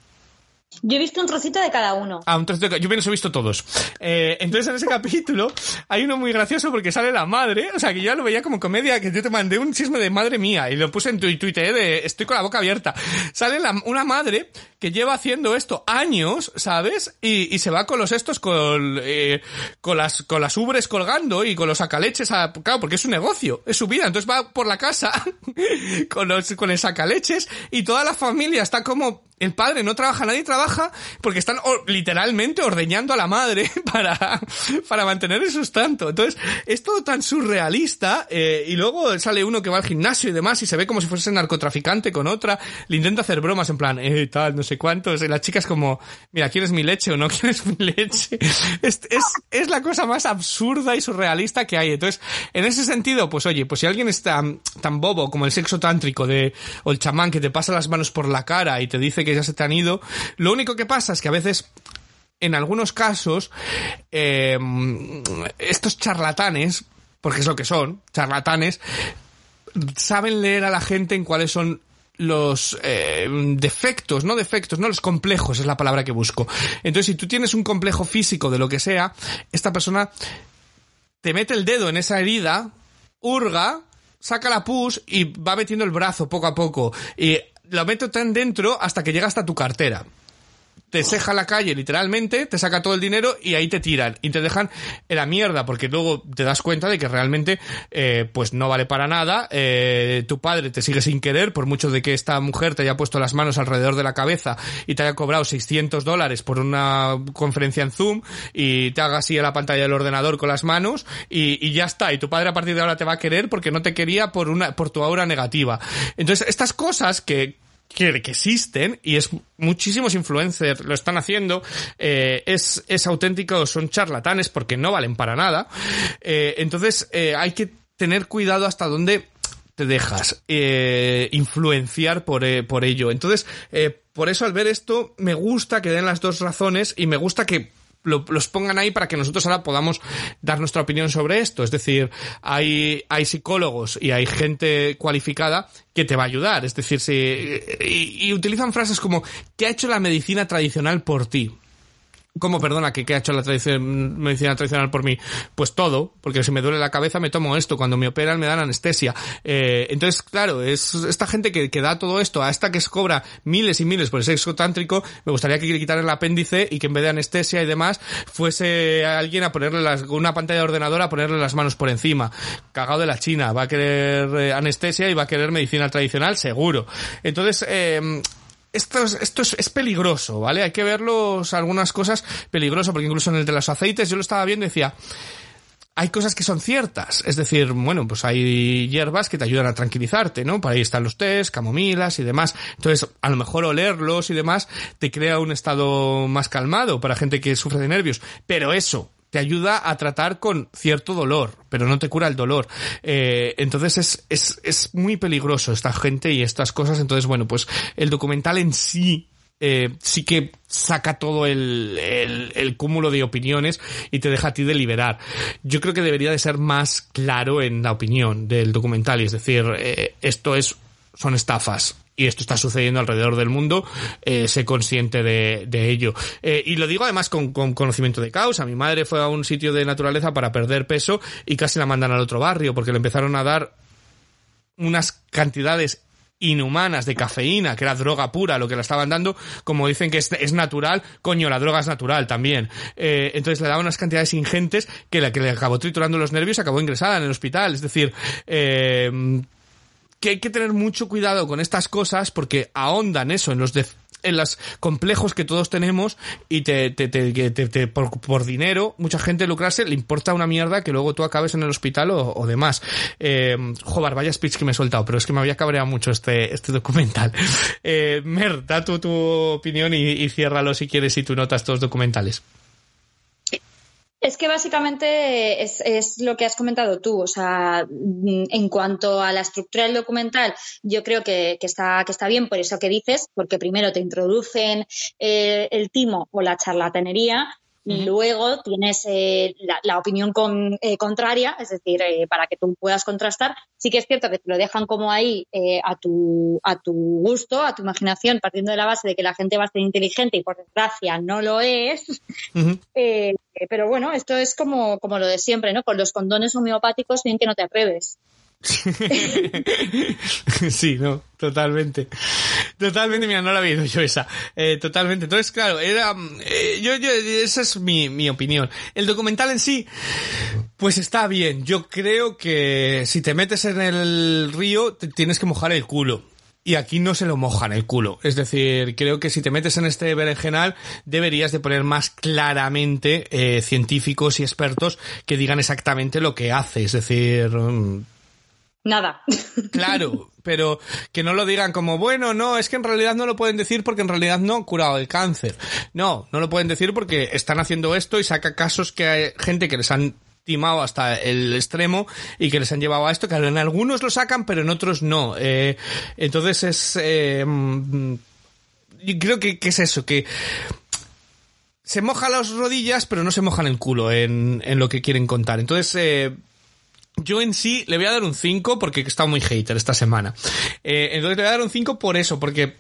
E: Yo he visto un trocito de cada uno.
C: Ah, un trocito de... Yo me los he visto todos. Eh, entonces en ese capítulo hay uno muy gracioso porque sale la madre, o sea que yo ya lo veía como comedia, que yo te mandé un chisme de madre mía y lo puse en tu Twitter de estoy con la boca abierta. Sale la- una madre que lleva haciendo esto años, ¿sabes? Y, y se va con los estos, con, eh, con las, con las ubres colgando y con los sacaleches, a- claro, porque es un negocio, es su vida. Entonces va por la casa con los, con el sacaleches y toda la familia está como, el padre no trabaja, nadie trabaja porque están literalmente ordeñando a la madre para, para mantener el sustento. Entonces, es todo tan surrealista eh, y luego sale uno que va al gimnasio y demás y se ve como si fuese narcotraficante con otra, le intenta hacer bromas en plan, eh, tal, no sé cuántos, y la chica es como, mira, ¿quieres mi leche o no quieres mi leche? Es, es, es la cosa más absurda y surrealista que hay. Entonces, en ese sentido, pues oye, pues si alguien es tan, tan bobo como el sexo tántrico de, o el chamán que te pasa las manos por la cara y te dice que ya se te han ido, lo único que pasa es que a veces en algunos casos, eh, estos charlatanes, porque es lo que son, charlatanes, saben leer a la gente en cuáles son los eh, defectos, no defectos, no los complejos, es la palabra que busco. Entonces, si tú tienes un complejo físico de lo que sea, esta persona te mete el dedo en esa herida, hurga, saca la pus y va metiendo el brazo poco a poco. Y lo mete tan dentro hasta que llega hasta tu cartera te ceja la calle literalmente, te saca todo el dinero y ahí te tiran y te dejan en la mierda porque luego te das cuenta de que realmente eh, pues no vale para nada, eh, tu padre te sigue sin querer por mucho de que esta mujer te haya puesto las manos alrededor de la cabeza y te haya cobrado 600 dólares por una conferencia en Zoom y te haga así a la pantalla del ordenador con las manos y, y ya está y tu padre a partir de ahora te va a querer porque no te quería por una por tu aura negativa. Entonces estas cosas que que, que existen y es muchísimos influencers lo están haciendo eh, es, es auténtico son charlatanes porque no valen para nada. Eh, entonces eh, hay que tener cuidado hasta dónde te dejas influenciar por, por ello. Entonces por eso al ver esto me gusta que den las dos razones y me gusta que lo- los pongan ahí para que nosotros ahora podamos dar nuestra opinión sobre esto. Es decir, hay, hay psicólogos y hay gente cualificada que te va a ayudar. Es decir, si, y, y utilizan frases como, ¿qué ha hecho la medicina tradicional por ti? ¿Cómo, perdona, que qué ha hecho la tradición- medicina tradicional por mí? Pues todo, porque si me duele la cabeza me tomo esto, cuando me operan me dan anestesia. Eh, entonces, claro, es esta gente que, que da todo esto, a esta que cobra miles y miles por el sexo tántrico, me gustaría que le quitaran el apéndice y que en vez de anestesia y demás, fuese alguien a ponerle las, una pantalla de ordenador a ponerle las manos por encima. Cagado de la China, va a querer eh, anestesia y va a querer medicina tradicional, seguro. Entonces, eh, esto es, esto es, es peligroso, ¿vale? Hay que verlos algunas cosas peligroso, porque incluso en el de los aceites yo lo estaba viendo y decía, hay cosas que son ciertas. Es decir, bueno, pues hay hierbas que te ayudan a tranquilizarte, ¿no? Por ahí están los tés, camomilas y demás. Entonces, a lo mejor olerlos y demás te crea un estado más calmado para gente que sufre de nervios. Pero eso te ayuda a tratar con cierto dolor, pero no te cura el dolor. Eh, entonces es, es, es muy peligroso esta gente y estas cosas. Entonces, bueno, pues el documental en sí eh, sí que saca todo el, el, el cúmulo de opiniones y te deja a ti deliberar. Yo creo que debería de ser más claro en la opinión del documental, y es decir, eh, esto es, son estafas. Y esto está sucediendo alrededor del mundo, eh, sé consciente de, ello. Eh, y lo digo además con, con conocimiento de causa. Mi madre fue a un sitio de naturaleza para perder peso y casi la mandan al otro barrio porque le empezaron a dar unas cantidades inhumanas de cafeína, que era droga pura lo que le estaban dando, como dicen que es, natural, coño, la droga es natural también. Eh, entonces le daban unas cantidades ingentes que la que le acabó triturando los nervios acabó ingresada en el hospital. Es decir, que hay que tener mucho cuidado con estas cosas porque ahondan eso en los def- en los complejos que todos tenemos y te, te, te, te- por, por dinero, mucha gente lucrarse, le importa una mierda que luego tú acabes en el hospital o, demás. Eh, joder, vaya speech que me he soltado, pero es que me había cabreado mucho este, este documental. Eh, Mer, da tú tu opinión y, y ciérralo si quieres y tú notas estos documentales.
E: Es que básicamente es, lo que has comentado tú. O sea, mm, en cuanto a la estructura del documental, yo creo que, que está, que está bien por eso que dices, porque primero te introducen eh, el timo o la charlatanería Luego tienes eh, la, la opinión con- eh, contraria, es decir, eh, para que tú puedas contrastar. Sí que es cierto que te lo dejan como ahí eh, a, tu, a tu gusto, a tu imaginación, partiendo de la base de que la gente va a ser inteligente y por desgracia no lo es. Eh, pero bueno, esto es como, como lo de siempre, ¿no? Con los condones homeopáticos, bien que no te atreves.
C: sí, no, totalmente. Totalmente, mira, no la había oído yo esa. Eh, totalmente. Entonces, claro, era. eh, yo, yo, esa es mi, mi opinión. El documental en sí, pues está bien. Yo creo que si te metes en el río, tienes que mojar el culo. Y aquí no se lo mojan el culo. Es decir, creo que si te metes en este berenjenal, deberías de poner más claramente eh, científicos y expertos que digan exactamente lo que hace. Es decir, mm,
E: Nada.
C: Claro, pero que no lo digan como, bueno, no, es que en realidad no lo pueden decir porque en realidad no han curado el cáncer. No, no lo pueden decir porque están haciendo esto y saca casos que hay gente que les han timado hasta el extremo y que les han llevado a esto, que en algunos lo sacan, pero en otros no. Eh, entonces es... eh, mm, creo que, que es eso, que se mojan las rodillas, pero no se mojan el culo en, en lo que quieren contar. Entonces, eh, yo en sí le voy a dar un 5 porque he estado muy hater esta semana. Eh, entonces le voy a dar un 5 por eso, porque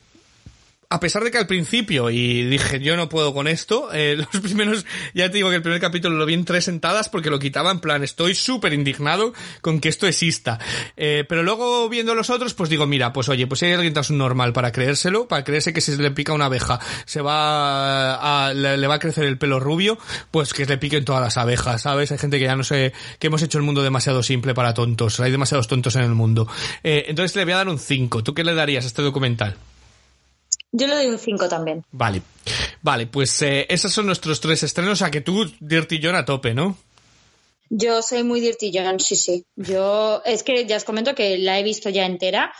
C: a pesar de que al principio, y dije, yo no puedo con esto, eh, los primeros, ya te digo que el primer capítulo lo vi en tres sentadas porque lo quitaba en plan, estoy súper indignado con que esto exista. Eh, pero luego viendo los otros, pues digo, mira, pues oye, pues si hay alguien tan normal para creérselo, para creerse que si se le pica una abeja se va a, le, le va a crecer el pelo rubio, pues que le piquen todas las abejas, ¿sabes? Hay gente que ya no sé, que hemos hecho el mundo demasiado simple para tontos, hay demasiados tontos en el mundo. Eh, entonces le voy a dar un 5. ¿Tú qué le darías a este documental?
E: Yo le doy un 5 también.
C: Vale. Vale, pues eh, esos son nuestros tres estrenos. A que tú, Dirty John, a tope, ¿no?
E: Yo soy muy Dirty John, sí, sí. Yo, es que ya os comento que la he visto ya entera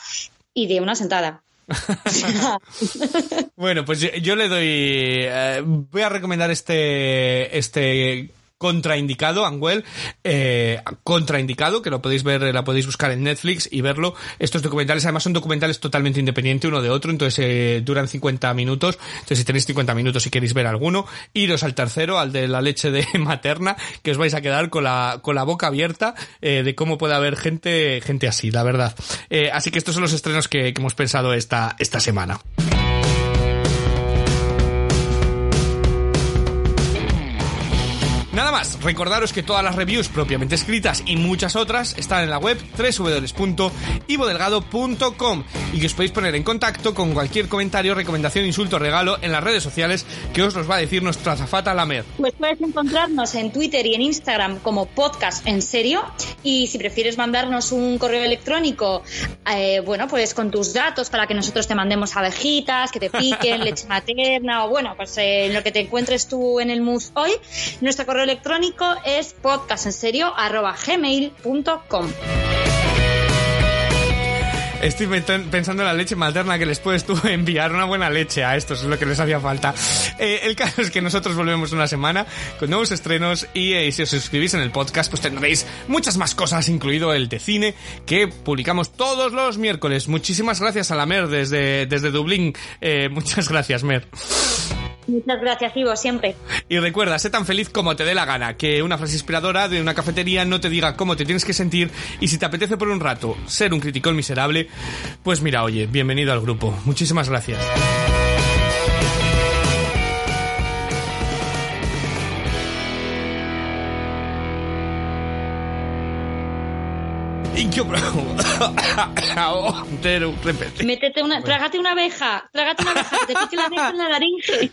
E: y de una sentada.
C: Bueno, pues yo, yo le doy. eh, voy a recomendar este. Este. Contraindicado, Anguel, eh, contraindicado, que lo podéis ver, la podéis buscar en Netflix y verlo. Estos documentales, además, son documentales totalmente independientes uno de otro, entonces eh, duran 50 minutos. Entonces, si tenéis 50 minutos y queréis ver alguno, iros al tercero, al de la leche de materna, que os vais a quedar con la, con la boca abierta eh, de cómo puede haber gente, gente así, la verdad. Eh, así que estos son los estrenos que, que hemos pensado esta, esta semana. Recordaros que todas las reviews propiamente escritas y muchas otras están en la web www.ivodelgado.com y que os podéis poner en contacto con cualquier comentario, recomendación, insulto regalo en las redes sociales que os los va a decir nuestra azafata Lamer.
E: Pues puedes encontrarnos en Twitter y en Instagram como podcast en serio. Y si prefieres mandarnos un correo electrónico, eh, bueno, pues con tus datos para que nosotros te mandemos abejitas, que te piquen, leche materna o bueno, pues eh, lo que te encuentres tú en el MUS hoy, nuestro correo electrónico es podcastenserio.gmail.com.
C: Estoy pen- pensando en la leche materna que les puedes tú enviar una buena leche a estos, es lo que les hacía falta. Eh, el caso es que nosotros volvemos una semana con nuevos estrenos y eh, si os suscribís en el podcast pues tendréis muchas más cosas, incluido el de cine que publicamos todos los miércoles. Muchísimas gracias a la Mer desde, desde Dublín. Eh, muchas gracias, Mer.
E: Muchas gracias, Ivo, siempre.
C: Y recuerda, sé tan feliz como te dé la gana, que una frase inspiradora de una cafetería no te diga cómo te tienes que sentir y si te apetece por un rato ser un criticón miserable, pues mira, oye, bienvenido al grupo. Muchísimas gracias. Y yo...
E: Métete una, trágate una abeja, trágate una abeja, que te pique la abeja en la laringe.